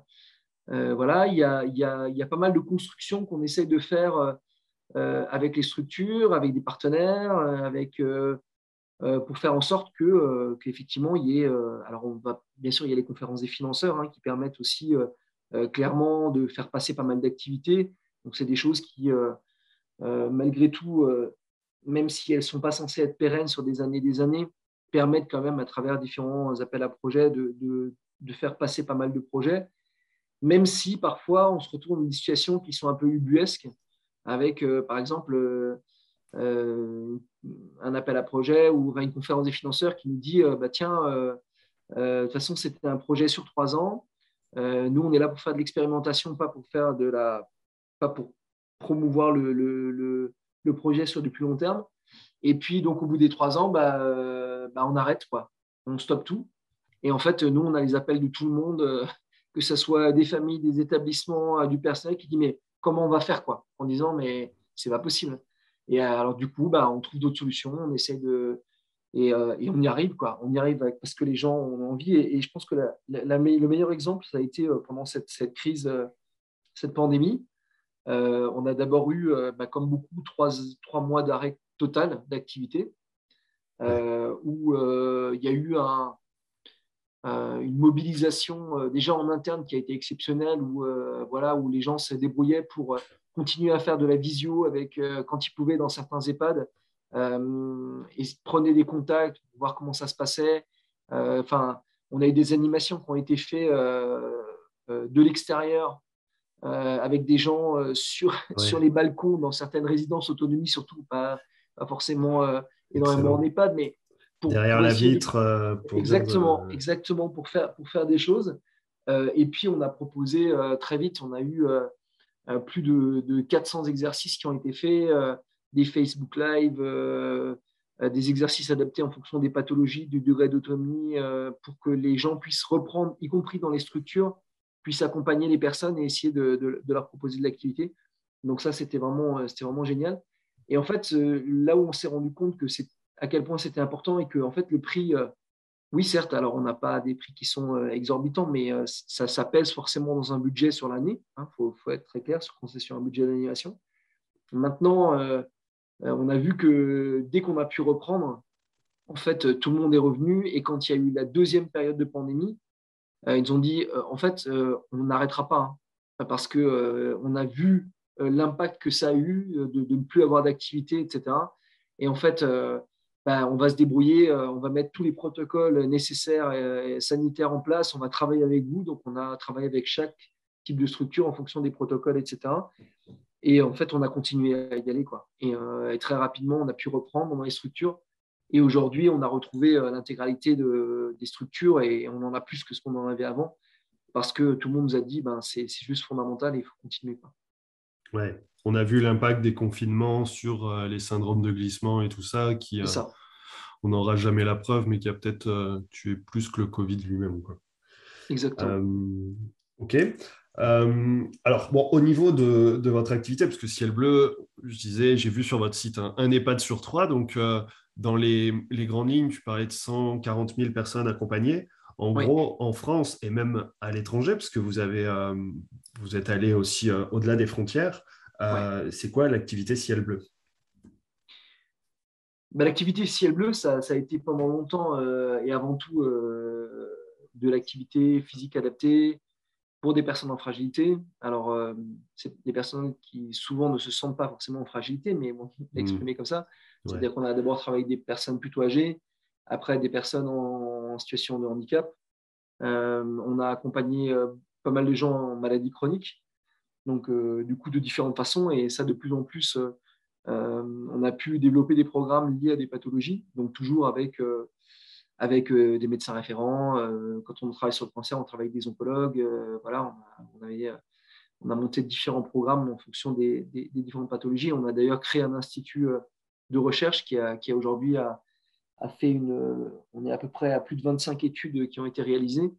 voilà, il y, a, il, y a, il y, a, pas mal de constructions qu'on essaye de faire avec les structures, avec des partenaires, avec, pour faire en sorte que, qu'effectivement, il y ait. alors, on va, bien sûr, il y a les conférences des financeurs hein, qui permettent aussi clairement de faire passer pas mal d'activités. Donc, c'est des choses qui, euh, euh, malgré tout, euh, même si elles ne sont pas censées être pérennes sur des années et des années, permettent quand même, à travers différents appels à projets, de, de, faire passer pas mal de projets, même si parfois on se retrouve dans des situations qui sont un peu ubuesques, avec par exemple un appel à projet ou une conférence des financeurs qui nous dit bah, tiens, de toute façon, c'était un projet sur trois ans. nous, on est là pour faire de l'expérimentation, pas pour faire de la pas pour promouvoir le, le, le, projet sur du plus long terme. Et puis, donc, au bout des trois ans, bah, euh, bah, on arrête, quoi. On stoppe tout. Et en fait, nous, on a les appels de tout le monde, euh, que ce soit des familles, des établissements, euh, du personnel qui dit Mais comment on va faire, quoi? En disant Mais c'est pas possible. Et alors, du coup, bah, on trouve d'autres solutions, on essaie de. Et, et, on y arrive, quoi. On y arrive parce que les gens ont envie. Et, je pense que le meilleur exemple, ça a été pendant cette, cette crise, cette pandémie, on a d'abord eu, bah, comme beaucoup, trois, trois mois d'arrêt total d'activité, où il y a eu un, une mobilisation déjà en interne qui a été exceptionnelle, où, voilà, où les gens se débrouillaient pour continuer à faire de la visio avec, quand ils pouvaient dans certains EHPAD, et prenaient des contacts pour voir comment ça se passait. Enfin, on a eu des animations qui ont été faites de l'extérieur avec des gens sur, sur les balcons dans certaines résidences autonomie, surtout pas, pas forcément énormément en EHPAD, mais derrière la vitre. exactement, exactement pour faire, pour faire des choses. et puis on a proposé très vite, on a eu plus de, de, 400 exercices qui ont été faits, des Facebook Live, des exercices adaptés en fonction des pathologies, du degré d'autonomie, pour que les gens puissent reprendre, y compris dans les structures, puissent accompagner les personnes et essayer de, leur proposer de l'activité. Donc ça, c'était vraiment, c'était vraiment génial. Et en fait, là où on s'est rendu compte que à quel point c'était important et que en fait le prix, oui certes, alors on n'a pas des prix qui sont exorbitants, mais ça, ça, pèse forcément dans un budget sur l'année. Il hein, faut, être très clair sur qu'on c'est sur un budget d'animation. Maintenant, on a vu que dès qu'on a pu reprendre, en fait, tout le monde est revenu. Et quand il y a eu la deuxième période de pandémie, ils ont dit, en fait, on n'arrêtera pas hein, parce que on a vu l'impact que ça a eu de, ne plus avoir d'activité, etc. Et en fait, ben, on va se débrouiller, euh, on va mettre tous les protocoles nécessaires et, sanitaires en place, on va travailler avec vous. Donc, on a travaillé avec chaque type de structure en fonction des protocoles, etc. Et en fait, on a continué à y aller. Quoi. Et, euh, très rapidement, on a pu reprendre dans les structures. Et aujourd'hui, on a retrouvé euh, l'intégralité de, des structures et on en a plus que ce qu'on en avait avant parce que tout le monde nous a dit ben, c'est juste fondamental et il faut continuer. Quoi. Ouais, on a vu l'impact des confinements sur euh, les syndromes de glissement et tout ça, qui, euh, on n'aura jamais la preuve, mais qui a peut-être euh, tué plus que le Covid lui-même. Exactement. ok. alors, bon, au niveau de, votre activité, parce que Ciel Bleu, je disais, j'ai vu sur votre site un, EHPAD sur trois. Donc, dans les, grandes lignes, tu parlais de 140 000 personnes accompagnées. En gros, en France et même à l'étranger, parce que vous, avez, vous êtes allé aussi au-delà des frontières, euh, c'est quoi l'activité ciel bleu? Bah, L'activité ciel bleu, ça, a été pendant longtemps euh, et avant tout euh, de l'activité physique adaptée pour des personnes en fragilité. Alors, c'est des personnes qui souvent ne se sentent pas forcément en fragilité, mais bon, mmh. exprimé comme ça. C'est-à-dire qu'on a d'abord travaillé avec des personnes plutôt âgées, après des personnes en, situation de handicap. on a accompagné pas mal de gens en maladie chronique. Donc euh, du coup de différentes façons. Et ça de plus en plus euh, euh, on a pu développer des programmes liés à des pathologies. Donc toujours avec des médecins référents. Quand on travaille sur le cancer on travaille avec des oncologues. Voilà on a monté différents programmes en fonction des, différentes pathologies. On a d'ailleurs créé un institut de recherche qui a, aujourd'hui a, fait une. On est à peu près à plus de 25 études qui ont été réalisées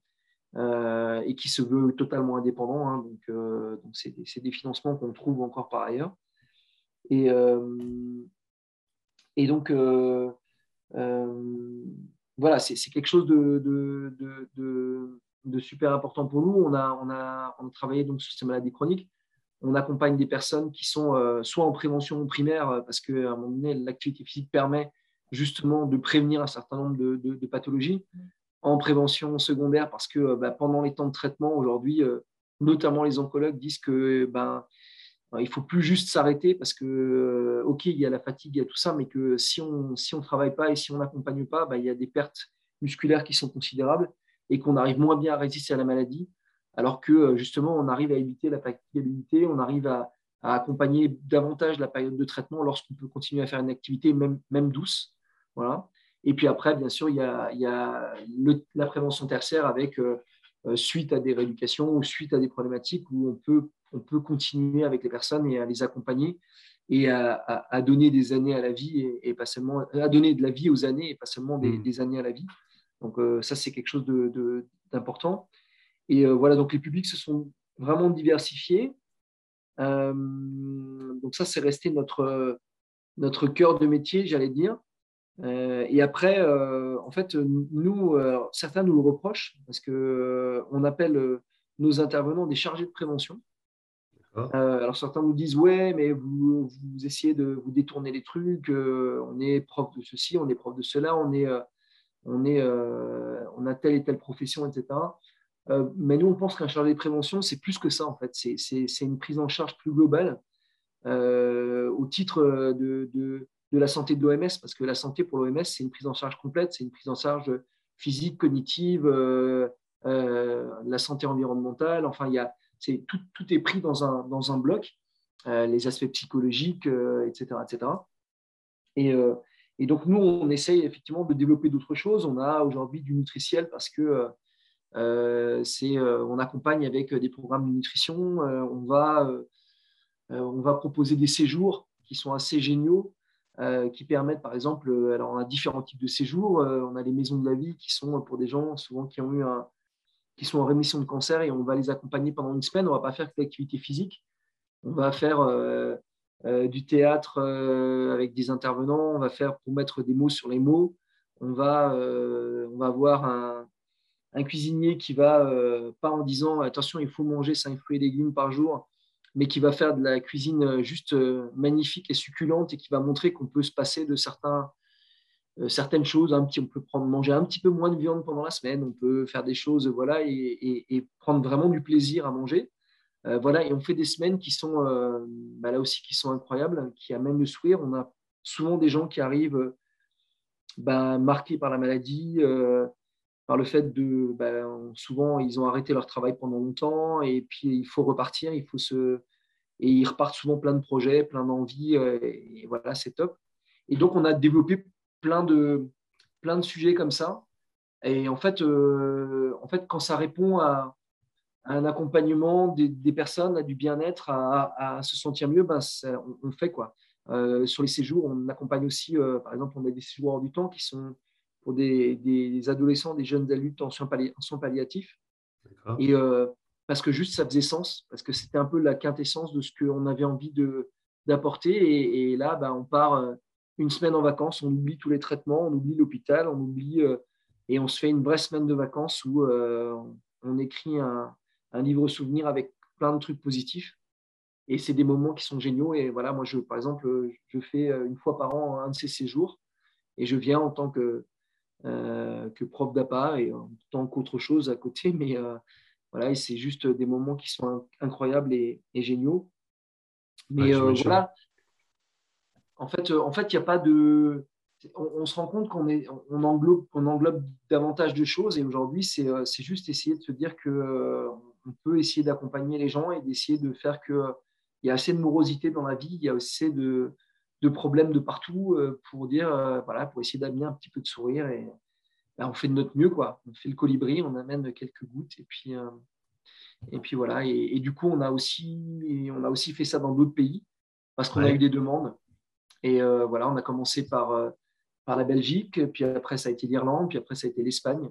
euh, et qui se veut totalement indépendant. Hein, donc, euh, c'est des, financements qu'on trouve encore par ailleurs. Et, euh, et donc, voilà, c'est quelque chose de, super important pour nous. On a, on a, on a travaillé donc, sur ces maladies chroniques. On accompagne des personnes qui sont soit en prévention primaire, parce qu'à un moment donné, l'activité physique permet justement de prévenir un certain nombre de, pathologies, en prévention secondaire parce que euh, bah, pendant les temps de traitement aujourd'hui, euh, notamment les oncologues disent que ben il faut plus juste s'arrêter parce que euh, ok il y a la fatigue, il y a tout ça, mais que si on si on travaille pas et si on n'accompagne pas, ben, il y a des pertes musculaires qui sont considérables et qu'on arrive moins bien à résister à la maladie, alors que justement on arrive à éviter la fatigabilité, on arrive à, à accompagner davantage la période de traitement lorsqu'on peut continuer à faire une activité même même douce, voilà. Et puis après, bien sûr, il y a, la prévention tertiaire avec euh, euh, suite à des rééducations ou suite à des problématiques où on peut, on peut continuer avec les personnes et à les accompagner et à, donner des années à la vie et, pas seulement à donner de la vie aux années et pas seulement des, mmh. années à la vie. Donc euh, ça, c'est quelque chose d'important. Et voilà, donc les publics se sont vraiment diversifiés. donc ça, c'est resté notre, notre cœur de métier, j'allais dire. Euh, et après, euh, en fait, nous, euh, certains nous le reprochent parce qu'on on appelle nos intervenants des chargés de prévention. alors certains nous disent ouais, mais vous, vous, essayez de vous détourner les trucs. on est prof de ceci, on est prof de cela, on est, on est, on a telle et telle profession, etc. mais nous, on pense qu'un chargé de prévention, c'est plus que ça en fait. C'est une prise en charge plus globale au titre de, de, la santé de l'OMS, parce que la santé pour l'OMS, c'est une prise en charge complète, c'est une prise en charge physique, cognitive, euh, euh, la santé environnementale, enfin, il y a, tout, tout, est pris dans un, bloc, euh, les aspects psychologiques, etc. etc. Et, et, donc, nous, on essaye effectivement de développer d'autres choses. On a aujourd'hui du nutritiel parce que c'est, on accompagne avec des programmes de nutrition. on, va, on va proposer des séjours qui sont assez géniaux euh, qui permettent, par exemple, euh, alors on a différents types de séjours. Euh, on a les maisons de la vie qui sont pour des gens souvent qui ont eu un, qui sont en rémission de cancer et on va les accompagner pendant une semaine. On ne va pas faire que l'activité physique. On va faire du théâtre avec des intervenants. On va faire pour mettre des mots sur les mots. On va, on va avoir un, un cuisinier qui va, pas en disant attention, il faut manger 5 fruits et légumes par jour, mais qui va faire de la cuisine euh, juste euh, magnifique et succulente et qui va montrer qu'on peut se passer de certains, euh, certaines choses. Un petit, on peut prendre, manger un petit peu moins de viande pendant la semaine, on peut faire des choses voilà, et, et, prendre vraiment du plaisir à manger. voilà, et on fait des semaines qui sont bah là aussi qui sont incroyables, qui amènent le sourire. On a souvent des gens qui arrivent bah, marqués par la maladie, par le fait de ben, souvent ils ont arrêté leur travail pendant longtemps et puis il faut repartir, il faut se et ils repartent souvent plein de projets, plein d'envies euh, et voilà c'est top. Et donc on a développé plein de plein de sujets comme ça et en fait euh, en fait quand ça répond à, un accompagnement des, personnes, à du bien-être, à, se sentir mieux, ben, on, fait quoi. Euh, sur les séjours, on accompagne aussi, par exemple, on a des séjours hors du temps qui sont pour des, adolescents, des jeunes adultes en soins, palliatifs. Et euh, parce que juste ça faisait sens, parce que c'était un peu la quintessence de ce qu'on avait envie d'apporter. Et, là, bah, on part euh, une semaine en vacances, on oublie tous les traitements, on oublie l'hôpital, on oublie euh, et on se fait une vraie semaine de vacances où on écrit un, un, livre souvenir avec plein de trucs positifs. Et c'est des moments qui sont géniaux. Et voilà, moi, je, par exemple, je fais une fois par an un de ces séjours et je viens en tant que que prof d'appart et en tant qu'autre chose à côté. Mais euh, voilà, et c'est juste des moments qui sont incroyables et, géniaux. Mais euh, voilà, en fait, en fait, il n'y a pas de. On, se rend compte qu'on est, on englobe, on englobe davantage de choses et aujourd'hui, c'est, c'est juste essayer de se dire que on peut essayer d'accompagner les gens et d'essayer de faire que il y a assez de morosité dans la vie, il y a assez de, de problèmes de partout euh, pour dire, euh, voilà, pour essayer d'amener un petit peu de sourire. Et ben, on fait de notre mieux, quoi. On fait le colibri, on amène quelques gouttes et puis, euh, et puis voilà. Et, du coup, on a, aussi, on a aussi fait ça dans d'autres pays parce qu'on a eu des demandes. Et voilà, on a commencé par, par la Belgique, puis après ça a été l'Irlande, puis après ça a été l'Espagne,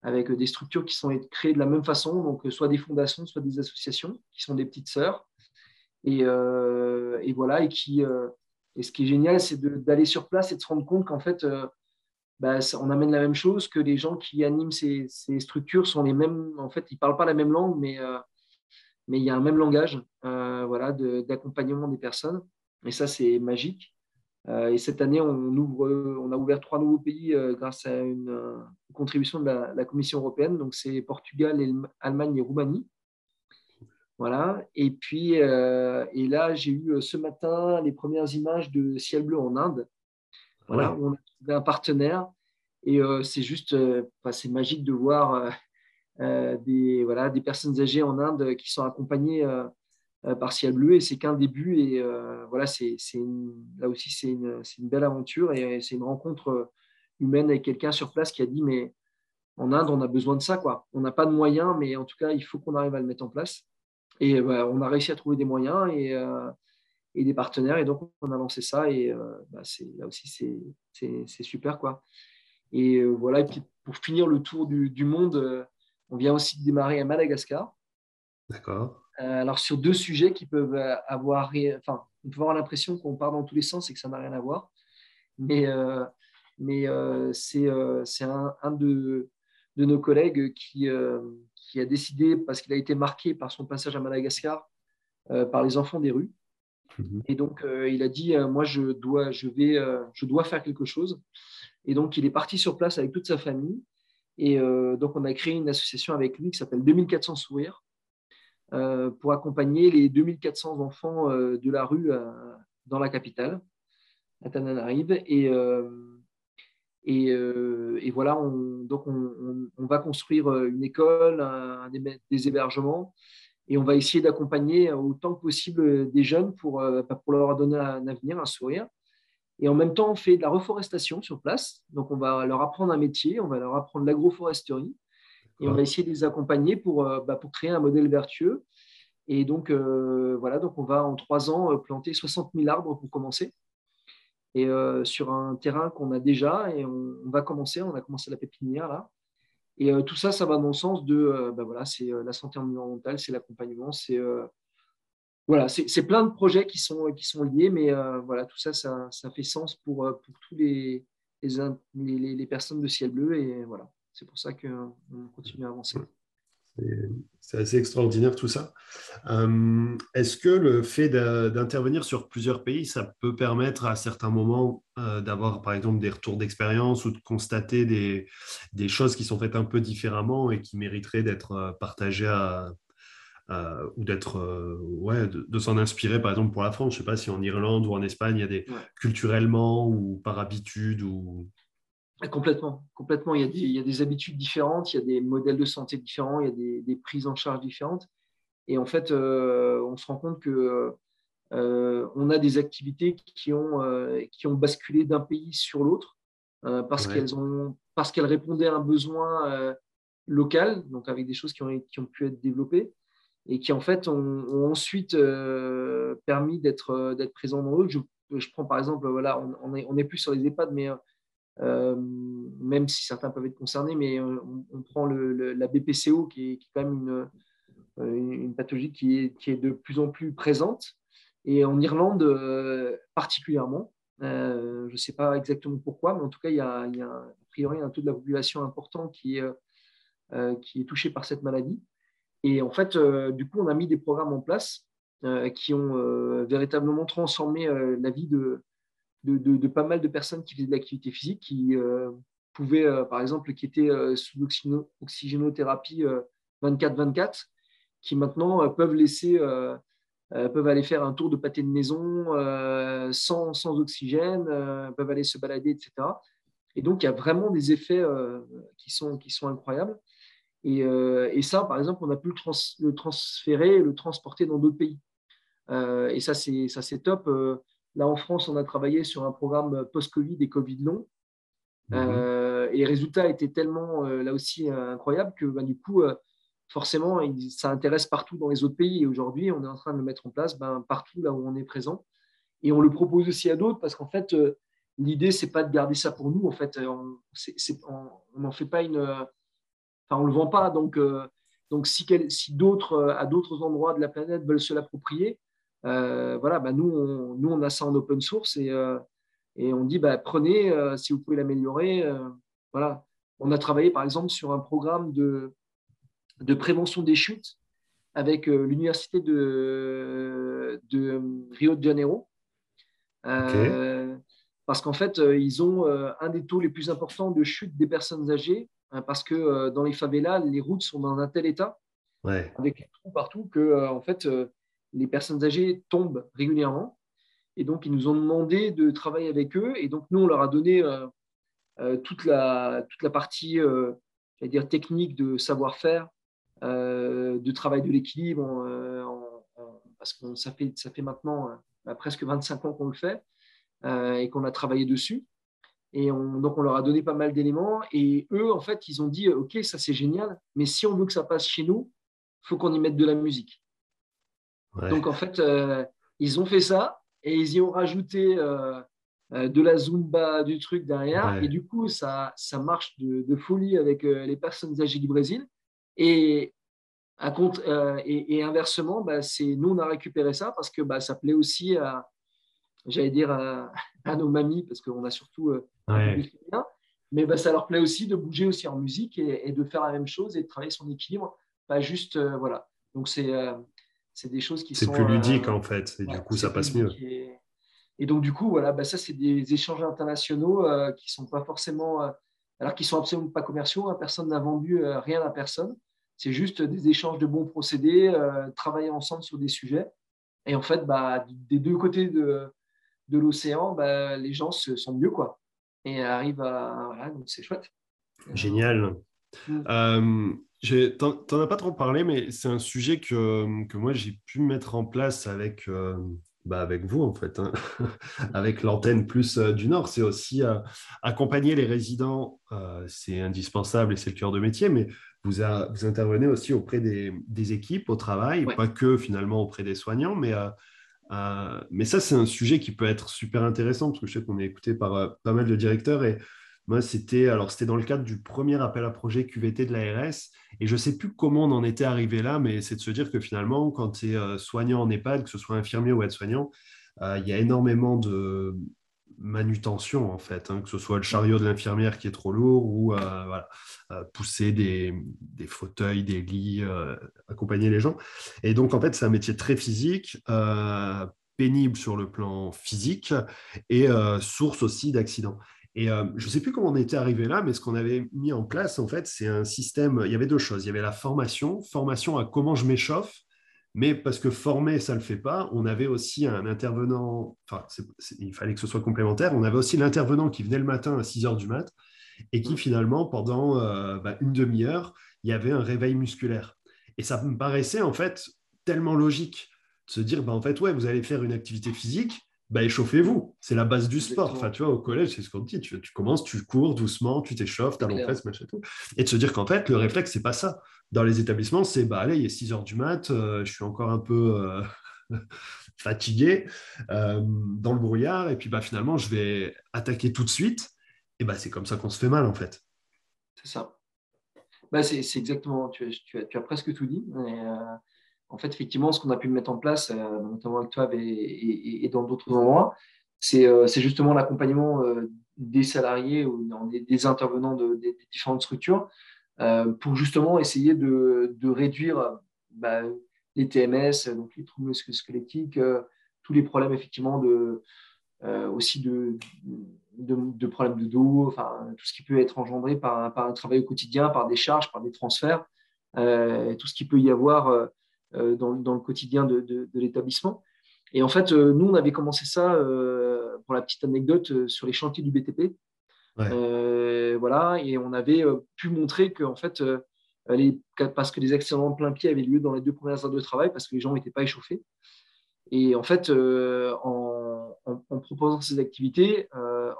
avec des structures qui sont créées de la même façon, donc soit des fondations, soit des associations, qui sont des petites sœurs. Et, et voilà, et qui, et ce qui est génial, c'est d'aller sur place et de se rendre compte qu'en fait, euh, bah, on amène la même chose, que les gens qui animent ces, structures sont les mêmes. En fait, ils ne parlent pas la même langue, mais, euh, mais il y a un même langage euh, voilà, d'accompagnement des personnes. Et ça, c'est magique. et cette année, on a ouvert trois nouveaux pays grâce à une, contribution de la, la Commission européenne. Donc, c'est Portugal, Allemagne et Roumanie. Voilà. Et puis, euh, et là, j'ai eu euh, ce matin les premières images de ciel bleu en Inde. Voilà, on a trouvé un partenaire. Et euh, c'est juste, c'est magique de voir des, voilà, des personnes âgées en Inde qui sont accompagnées par ciel bleu. Et c'est qu'un début. Et voilà, c'est, là aussi, c'est une, une, belle aventure. Et c'est une rencontre humaine avec quelqu'un sur place qui a dit, mais en Inde, on a besoin de ça. Quoi. On n'a pas de moyens, mais en tout cas, il faut qu'on arrive à le mettre en place. Et bah, on a réussi à trouver des moyens et, euh, et, des partenaires. Et donc, on a lancé ça. Et euh, bah, là aussi, c'est super. Quoi. Et euh, voilà. Et puis, pour finir le tour du, du monde, on vient aussi de démarrer à Madagascar. D'accord. alors, sur deux sujets qui peuvent avoir. Enfin, on peut avoir l'impression qu'on part dans tous les sens et que ça n'a rien à voir. Mais, mais c'est un, un de, de, nos collègues qui, qui a décidé, parce qu'il a été marqué par son passage à Madagascar, par les enfants des rues. Mhm. Et donc, il a dit, moi, je dois, je, vais, je dois faire quelque chose. Et donc, il est parti sur place avec toute sa famille. Et donc, on a créé une association avec lui qui s'appelle 2400 Sourires pour accompagner les 2400 enfants de la rue dans la capitale, à Tananarive. Et, et, et, voilà, on, donc on, va construire une école, des hébergements, et on va essayer d'accompagner autant que possible des jeunes pour, bah, pour leur donner un avenir, un sourire. Et en même temps, on fait de la reforestation sur place. Donc, on va leur apprendre un métier, on va leur apprendre l'agroforesterie, et on va essayer de les accompagner pour, bah, pour créer un modèle vertueux. Et donc, euh, voilà, donc on va en trois ans euh, planter 60 000 arbres pour commencer. Et euh, sur un terrain qu'on a déjà, et on, va commencer, on a commencé la pépinière là. Et tout ça, ça va dans le sens de, bah, voilà, c'est la santé environnementale, c'est l'accompagnement, c'est voilà, c'est plein de projets qui sont, qui sont liés, mais voilà, tout ça, ça, ça, fait sens pour, pour tous les les, les, personnes de ciel bleu, et voilà, c'est pour ça qu'on continue à avancer. C'est assez extraordinaire tout ça. Euh, est-ce que le fait d'intervenir sur plusieurs pays, ça peut permettre à certains moments euh, d'avoir par exemple des retours d'expérience ou de constater des, des, choses qui sont faites un peu différemment et qui mériteraient d'être euh, partagées à, ou d'être ouais, de, s'en inspirer par exemple pour la France? Je ne sais pas si en Irlande ou en Espagne, il y a des culturellement ou par habitude ou Complètement, complètement. Il y, a des, il y, a des, habitudes différentes, il y a des modèles de santé différents, il y a des, des prises en charge différentes. Et en fait, euh, on se rend compte que euh, on a des activités qui ont, euh, qui ont basculé d'un pays sur l'autre parce qu'elles ont parce qu'elles répondaient à un besoin local, donc avec des choses qui ont, qui ont pu être développées et qui en fait ont, ensuite permis d'être d'être présents dans l'autre. Je, je, prends par exemple, voilà, on, on, est, on est plus sur les EHPAD, mais euh, même si certains peuvent être concernés, mais euh, on, prend la BPCO qui est, quand même une, euh, pathologie qui est, de plus en plus présente. Et en Irlande particulièrement, je ne sais pas exactement pourquoi, mais en tout cas, il y a, a priori un taux de la population important qui qui est touché par cette maladie. Et en fait, du coup, on a mis des programmes en place qui ont véritablement transformé la vie de, de, pas mal de personnes qui faisaient de l'activité physique, qui euh, pouvaient, euh, par exemple, qui étaient euh, sous l'oxygénothérapie 24-24, qui maintenant peuvent laisser, peuvent aller faire un tour de pâté de maison sans, sans, oxygène, peuvent aller se balader, etc. Et donc, il y a vraiment des effets qui, sont, qui sont incroyables. Et, ça, par exemple, on a pu le, le transférer, le transporter dans d'autres pays. et ça, c'est top. Là, en France, on a travaillé sur un programme post-Covid et Covid long. Mhm. Euh, et les résultats étaient tellement, euh, là aussi, incroyables que ben, du coup, euh, forcément, ça intéresse partout dans les autres pays. Et aujourd'hui, on est en train de le mettre en place ben, partout là où on est présent. Et on le propose aussi à d'autres parce qu'en fait, l'idée, c'est pas de garder ça pour nous. En fait, on n'en fait pas une. Enfin, on ne le vend pas. Donc, donc si, si d'autres, à d'autres endroits de la planète, veulent se l'approprier, euh, voilà, bah, nous, on, nous, on a ça en open source et, euh, et on dit bah, prenez euh, si vous pouvez l'améliorer. voilà. On a travaillé par exemple sur un programme de, de prévention des chutes avec l'université de, de, Rio de Janeiro. Parce qu'en fait, ils ont un des taux les plus importants de chute des personnes âgées, hein, parce que dans les favelas, les routes sont dans un tel état, avec des trous partout, que en fait, les personnes âgées tombent régulièrement. Et donc, ils nous ont demandé de travailler avec eux. Et donc, nous, on leur a donné euh, euh, toute, la, toute la partie euh, dire, technique de savoir-faire, de travail de l'équilibre, parce que ça fait, ça fait maintenant presque 25 ans qu'on le fait et qu'on a travaillé dessus. Et donc, on leur a donné pas mal d'éléments. Et eux, en fait, ils ont dit, OK, ça c'est génial, mais si on veut que ça passe chez nous, il faut qu'on y mette de la musique. Donc, en fait, euh, ils ont fait ça et ils y ont rajouté euh, euh, de la Zumba, du truc derrière. Et du coup, ça, ça marche de, folie avec les personnes âgées du Brésil. Et, à compte, et, inversement, bah, nous, on a récupéré ça parce que bah, ça plaît aussi à, j'allais dire, à, nos mamies, parce qu'on a surtout un mais bah, ça leur plaît aussi de bouger aussi en musique et, de faire la même chose et de travailler son équilibre, pas juste, voilà. Donc, c'est C'est des choses qui sont. C'est plus ludique en fait, et du coup ça passe mieux. Et, donc du coup, voilà, bah, ça c'est des échanges internationaux qui sont pas forcément, alors qu'ils sont absolument pas commerciaux. Hein. personne n'a vendu rien à personne. C'est juste des échanges de bons procédés, travailler ensemble sur des sujets. Et en fait, bah, des deux côtés de, de l'océan, bah, les gens se sont mieux, quoi. Et arrivent à. Voilà, donc c'est chouette. Génial. Euh, tu n'en as pas trop parlé, mais c'est un sujet que, que moi j'ai pu mettre en place avec, euh, bah avec vous, en fait, hein. avec l'antenne plus euh, du Nord. C'est aussi euh, accompagner les résidents, c'est indispensable et c'est le cœur de métier, mais vous, vous intervenez aussi auprès des, des équipes au travail, pas que finalement auprès des soignants, mais euh, mais ça, c'est un sujet qui peut être super intéressant parce que je sais qu'on est écouté par euh, pas mal de directeurs et moi, c'était alors dans le cadre du premier appel à projet QVT de l'ARS et je ne sais plus comment on en était arrivé là, mais c'est de se dire que finalement, quand tu es euh, soignant en EHPAD, que ce soit infirmier ou aide-soignant, il y a énormément de, manutention en fait, hein, que ce soit le chariot de l'infirmière qui est trop lourd ou euh, euh, pousser des, fauteuils, des lits, euh, accompagner les gens. Et donc en fait c'est un métier très physique, pénible sur le plan physique et source aussi d'accidents. Et je ne sais plus comment on était arrivé là, mais ce qu'on avait mis en place, en fait, c'est un système. Il y avait deux choses. Il y avait la formation, formation à comment je m'échauffe, mais parce que former, ça ne le fait pas, on avait aussi un intervenant, enfin, il fallait que ce soit complémentaire, on avait aussi l'intervenant qui venait le matin à 6 heures du mat et qui finalement, pendant euh, bah, une demi-heure, il y avait un réveil musculaire. Et ça me paraissait en fait tellement logique de se dire, bah, en fait, ouais, vous allez faire une activité physique, bah, échauffez-vous. C'est la base du sport. Enfin, tu vois, au collège, c'est ce qu'on dit. Tu, commences, tu cours doucement, tu t'échauffes, tu as machin et tout. Et de se dire qu'en fait, le réflexe, c'est pas ça. Dans les établissements, c'est bah allez, il est 6 heures du mat, euh, je suis encore un peu euh, fatigué euh, dans le brouillard, et puis bah finalement, je vais attaquer tout de suite. Et bah c'est comme ça qu'on se fait mal, en fait. C'est ça. Bah, c'est exactement, tu, tu, as, tu, as, presque tout dit. En fait, effectivement, ce qu'on a pu mettre en place, euh, notamment avec toi et, dans d'autres endroits, euh, c'est justement l'accompagnement euh, des salariés ou des, intervenants de, des, différentes structures pour justement essayer de, réduire bah, les TMS, donc les troubles squelettiques, tous les problèmes effectivement de, aussi de, problèmes de dos, enfin, tout ce qui peut être engendré par un travail au quotidien, par des charges, par des transferts, tout ce qui peut y avoir euh, dans, le quotidien de, l'établissement. Et en fait, euh, nous, on avait commencé ça, euh, pour la petite anecdote, sur les chantiers du BTP. voilà, et on avait pu montrer que, en fait, les, parce que les accidents de plein pied avaient lieu dans les deux premières heures de travail, parce que les gens n'étaient pas échauffés. Et en fait, en, proposant ces activités,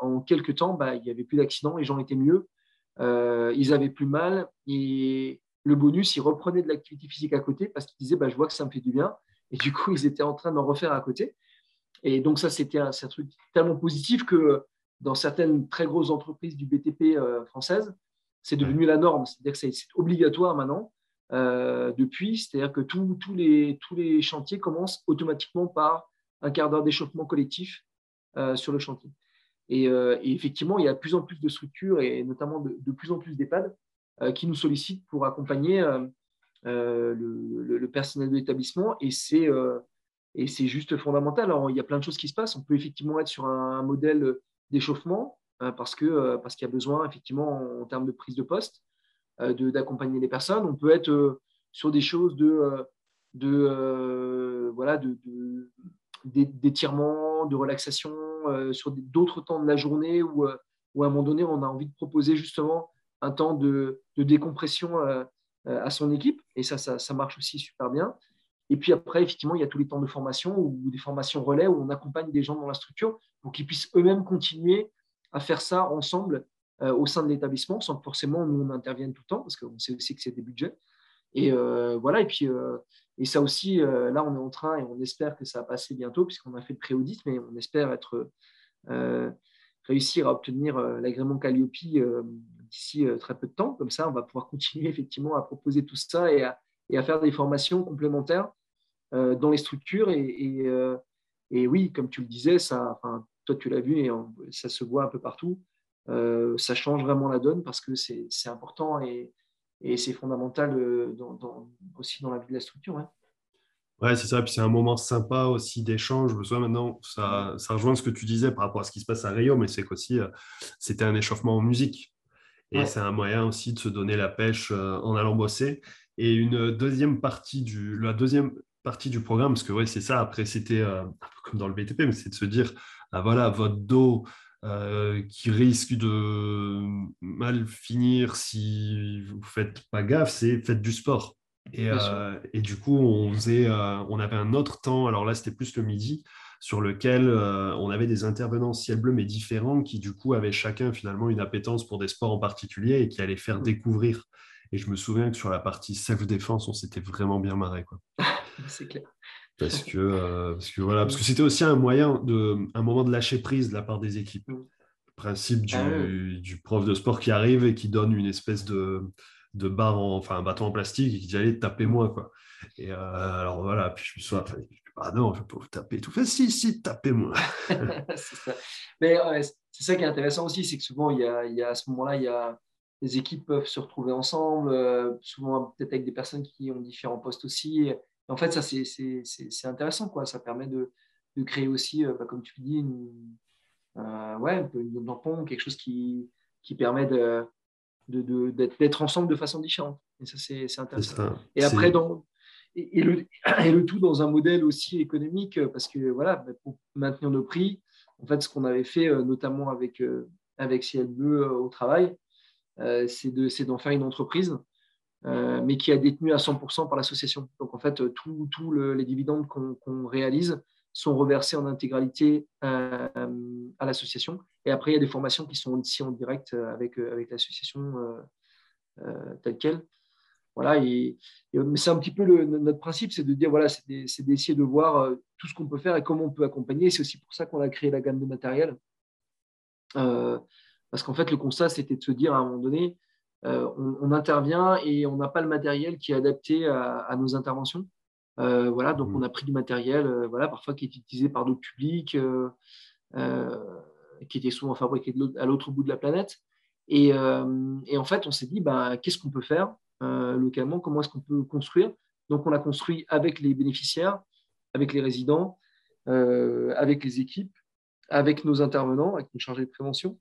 en quelques temps, bah, il n'y avait plus d'accidents, les gens étaient mieux, ils avaient plus mal, et, le bonus, ils reprenaient de l'activité physique à côté parce qu'ils disaient bah, Je vois que ça me fait du bien. Et du coup, ils étaient en train d'en refaire à côté. Et donc, ça, c'était un, truc tellement positif que dans certaines très grosses entreprises du BTP euh, françaises, c'est devenu la norme. C'est-à-dire que c'est obligatoire maintenant euh, depuis. C'est-à-dire que tous les, chantiers commencent automatiquement par un quart d'heure d'échauffement collectif euh, sur le chantier. Et, effectivement, il y a de plus en plus de structures et notamment de, de plus en plus d'EHPAD qui nous sollicitent pour accompagner euh, euh, le, personnel de l'établissement et c'est et juste fondamental. Il y a plein de choses qui se passent. On peut effectivement être sur un, modèle d'échauffement parce que parce qu'il y a besoin effectivement en, termes de prise de poste d'accompagner les personnes. On peut être sur des choses de de voilà de, d'étirement, de relaxation sur d'autres temps de la journée où, où à un moment donné on a envie de proposer justement un temps de, décompression euh, euh, à son équipe. Et ça, ça, marche aussi super bien. Et puis après, effectivement, il y a tous les temps de formation ou des formations relais où on accompagne des gens dans la structure pour qu'ils puissent eux-mêmes continuer à faire ça ensemble euh, au sein de l'établissement sans que forcément nous on intervienne tout le temps parce qu'on sait aussi que c'est des budgets. Et voilà, et puis et ça aussi, là on est en train et on espère que ça va passer bientôt puisqu'on a fait le pré-audit, mais on espère être réussir à obtenir l'agrément Calliope d'ici euh, très peu de temps. Comme ça, on va pouvoir continuer effectivement à proposer tout ça et à, faire des formations complémentaires euh, dans les structures. Et, euh, oui, comme tu le disais, ça, enfin, toi tu l'as vu et ça se voit un peu partout. ça change vraiment la donne parce que c'est important et, c'est fondamental aussi dans la vie de la structure. Ouais, c'est ça. Puis c'est un moment sympa aussi d'échange. Je me souviens maintenant, ça, ça rejoint ce que tu disais par rapport à ce qui se passe à Rio, mais c'est qu'aussi, euh, c'était un échauffement en musique. Et c'est un moyen aussi de se donner la pêche euh, en allant bosser. Et une deuxième partie du, la deuxième partie du programme, parce que ouais, c'est ça, après c'était euh, un peu comme dans le BTP, mais c'est de se dire, ah, voilà, votre dos qui risque de mal finir si vous ne faites pas gaffe, c'est faites du sport. Euh, et, du coup, on, faisait, euh, on avait un autre temps, alors là c'était plus le midi, sur lequel euh, on avait des intervenants ciel bleu mais différents qui du coup avaient chacun finalement une appétence pour des sports en particulier et qui allaient faire mm. découvrir. Et je me souviens que sur la partie self-défense, on s'était vraiment bien marré. Quoi. C'est clair. Parce que, parce que voilà, parce que c'était aussi un moyen de, un moment de lâcher prise de la part des équipes. Mm. Le principe du, ah du prof de sport qui arrive et qui donne une espèce de, de barre enfin un bâton en plastique et qui dit allez tapez-moi quoi. Et euh, alors voilà, puis je me suis dit ah non, je peux vous taper tout fait. Si, si, tapez-moi. Mais c'est ça qui est intéressant aussi, c'est que souvent il y a, il y a à ce moment-là, il y a les équipes peuvent se retrouver ensemble, euh, souvent peut-être avec des personnes qui ont différents postes aussi. Et en fait, ça c'est intéressant quoi. Ça permet de, de créer aussi, euh, bah, comme tu dis, une, ouais, une tampon, quelque chose qui, qui permet de d'être ensemble de façon différente. Et ça, c'est intéressant. et après, dans, et, le, et, le, tout dans un modèle aussi économique, parce que voilà, pour maintenir nos prix, en fait, ce qu'on avait fait, euh, notamment avec, euh, avec CLBE euh, au travail, c'est d'en faire une entreprise, mais qui est détenue à 100% par l'association. Donc, en fait, tous les dividendes qu'on réalise sont reversés en intégralité euh, à l'association. Et après, il y a des formations qui sont aussi en direct euh, avec, euh, avec l'association telle qu'elle. Voilà, et, c'est un petit peu notre principe, c'est de dire, voilà, c'est d'essayer de voir tout ce qu'on peut faire et comment on peut accompagner. C'est aussi pour ça qu'on a créé la gamme de matériel. parce qu'en fait, le constat, c'était de se dire à un moment donné, on, intervient et on n'a pas le matériel qui est adapté à nos interventions. Euh, voilà, donc on mmh. a pris du matériel, euh, voilà, parfois qui est utilisé par d'autres publics, euh, qui était souvent fabriqué à l'autre bout de la planète. Et, en fait, on s'est dit, bah, qu'est-ce qu'on peut faire localement? Comment est-ce qu'on peut construire? Donc, on a construit avec les bénéficiaires, avec les résidents, avec les équipes, avec nos intervenants, avec nos chargés de prévention.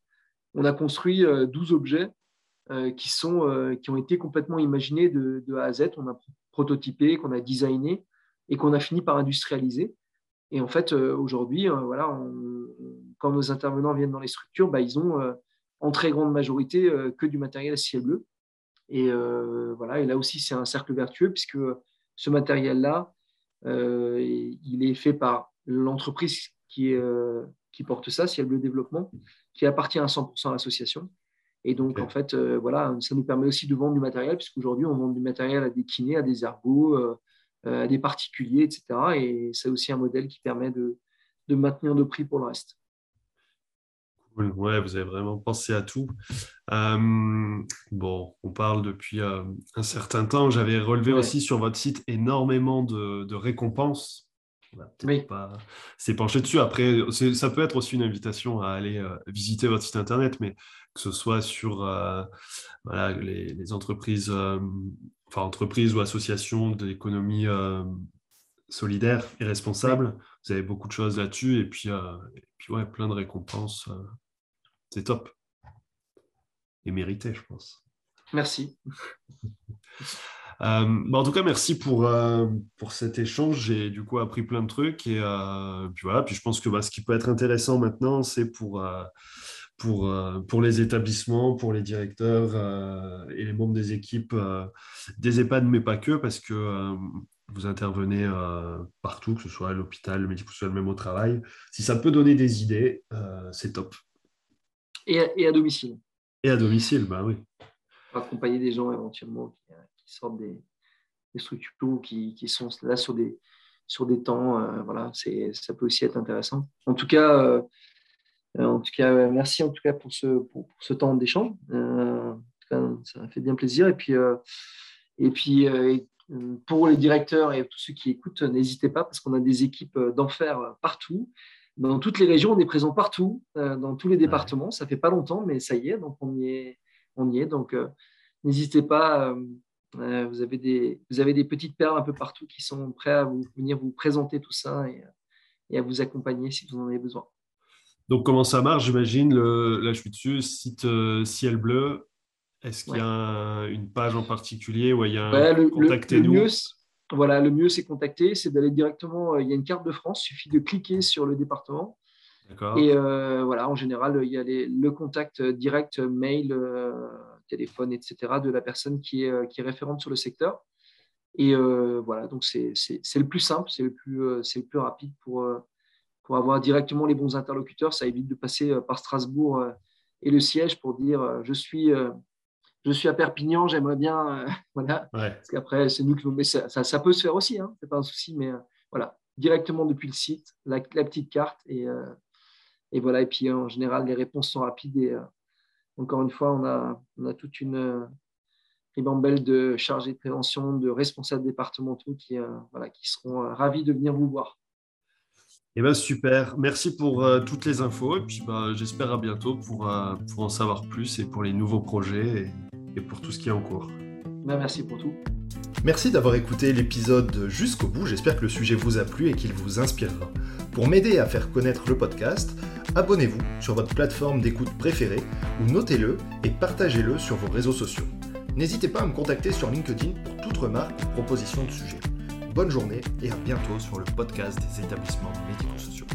On a construit 12 objets qui, sont, qui ont été complètement imaginés de, de, A à Z. On a prototypé, qu'on a designé et qu'on a fini par industrialiser. Et en fait, euh, aujourd'hui, euh, voilà, quand nos intervenants viennent dans les structures, bah, ils ont euh, en très grande majorité que du matériel à ciel bleu. Et voilà, et là aussi, c'est un cercle vertueux puisque ce matériel-là, il est fait par l'entreprise qui, qui porte ça, Ciel Bleu Développement, qui appartient à 100% à l'association. Et donc, en fait, euh, voilà, ça nous permet aussi de vendre du matériel, puisqu'aujourd'hui, on vend du matériel à des kinés, à des ergots, euh, euh, à des particuliers, etc. Et c'est aussi un modèle qui permet de, de maintenir nos prix pour le reste. Cool. Ouais, vous avez vraiment pensé à tout. bon, on parle depuis un certain temps. J'avais relevé aussi sur votre site énormément de, de récompenses oui. pas penché dessus. Après, ça peut être aussi une invitation à aller visiter votre site internet, mais que ce soit sur euh, les, entreprises, euh, enfin entreprises ou associations d'économie euh, solidaire et responsable. Vous avez beaucoup de choses là-dessus et puis, puis ouais, plein de récompenses. c'est top. Et mérité, je pense. Merci. en tout cas, merci pour, pour cet échange. J'ai du coup appris plein de trucs. Et puis voilà, puis je pense que bah, ce qui peut être intéressant maintenant, c'est pour, pour, euh, pour les établissements, pour les directeurs euh, et les membres des équipes euh, des EHPAD, mais pas que, parce que vous intervenez partout, que ce soit à l'hôpital, le médico-social, même au travail. Si ça peut donner des idées, c'est top. Et à, et à, domicile. Et à domicile, bah oui. Accompagner des gens éventuellement qui, sortent des, des structures qui, qui, sont là sur des, sur des temps. voilà, ça peut aussi être intéressant. En tout cas, euh, en tout cas, euh, merci en tout cas pour ce, pour, ce temps d'échange. Euh, ça fait bien plaisir. Et puis, et puis pour les directeurs et tous ceux qui écoutent, n'hésitez pas parce qu'on a des équipes d'enfer partout. Dans toutes les régions, on est présent partout, dans tous les départements. Ça fait pas longtemps, mais ça y est, donc on y est. On y est donc, n'hésitez pas vous, avez des, vous avez des petites perles un peu partout qui sont prêts à vous, venir vous présenter tout ça et, et à vous accompagner si vous en avez besoin. Donc, comment ça marche J'imagine, là, je suis dessus, site Ciel Bleu. Est-ce qu'il y a une page en particulier où il y a un contactez-nous? Voilà, le mieux, c'est contacter, c'est d'aller directement. Il y a une carte de France, il suffit de cliquer sur le département. Et euh, voilà, en général, il y a le contact direct, mail, euh, téléphone, etc., de la personne qui est, euh, qui est référente sur le secteur. Et voilà, donc c'est le plus simple, c'est le, plus, le plus rapide pour, pour avoir directement les bons interlocuteurs. Ça évite de passer par Strasbourg et le siège pour dire je suis je suis à Perpignan, j'aimerais bien. voilà. Parce qu'après, c'est nous qui nous. ça, ça, peut se faire aussi, hein, c'est pas un souci, mais voilà, directement depuis le site, la, la petite carte et, et voilà, et puis en général, les réponses sont rapides. Et euh, encore une fois, on a, on a toute une euh, ribambelle de chargés de prévention, de responsables départementaux qui, euh, voilà, qui seront ravis de venir vous voir. Eh ben, super, merci pour toutes les infos et puis bah, j'espère à bientôt pour, pour en savoir plus et pour les nouveaux projets et, pour tout ce qui est en cours. Ben, merci pour tout. Merci d'avoir écouté l'épisode jusqu'au bout, j'espère que le sujet vous a plu et qu'il vous inspirera. Pour m'aider à faire connaître le podcast, abonnez-vous sur votre plateforme d'écoute préférée ou notez-le et partagez-le sur vos réseaux sociaux. N'hésitez pas à me contacter sur LinkedIn pour toute remarque ou proposition de sujet. Bonne journée et à bientôt sur le podcast des établissements médico-sociaux.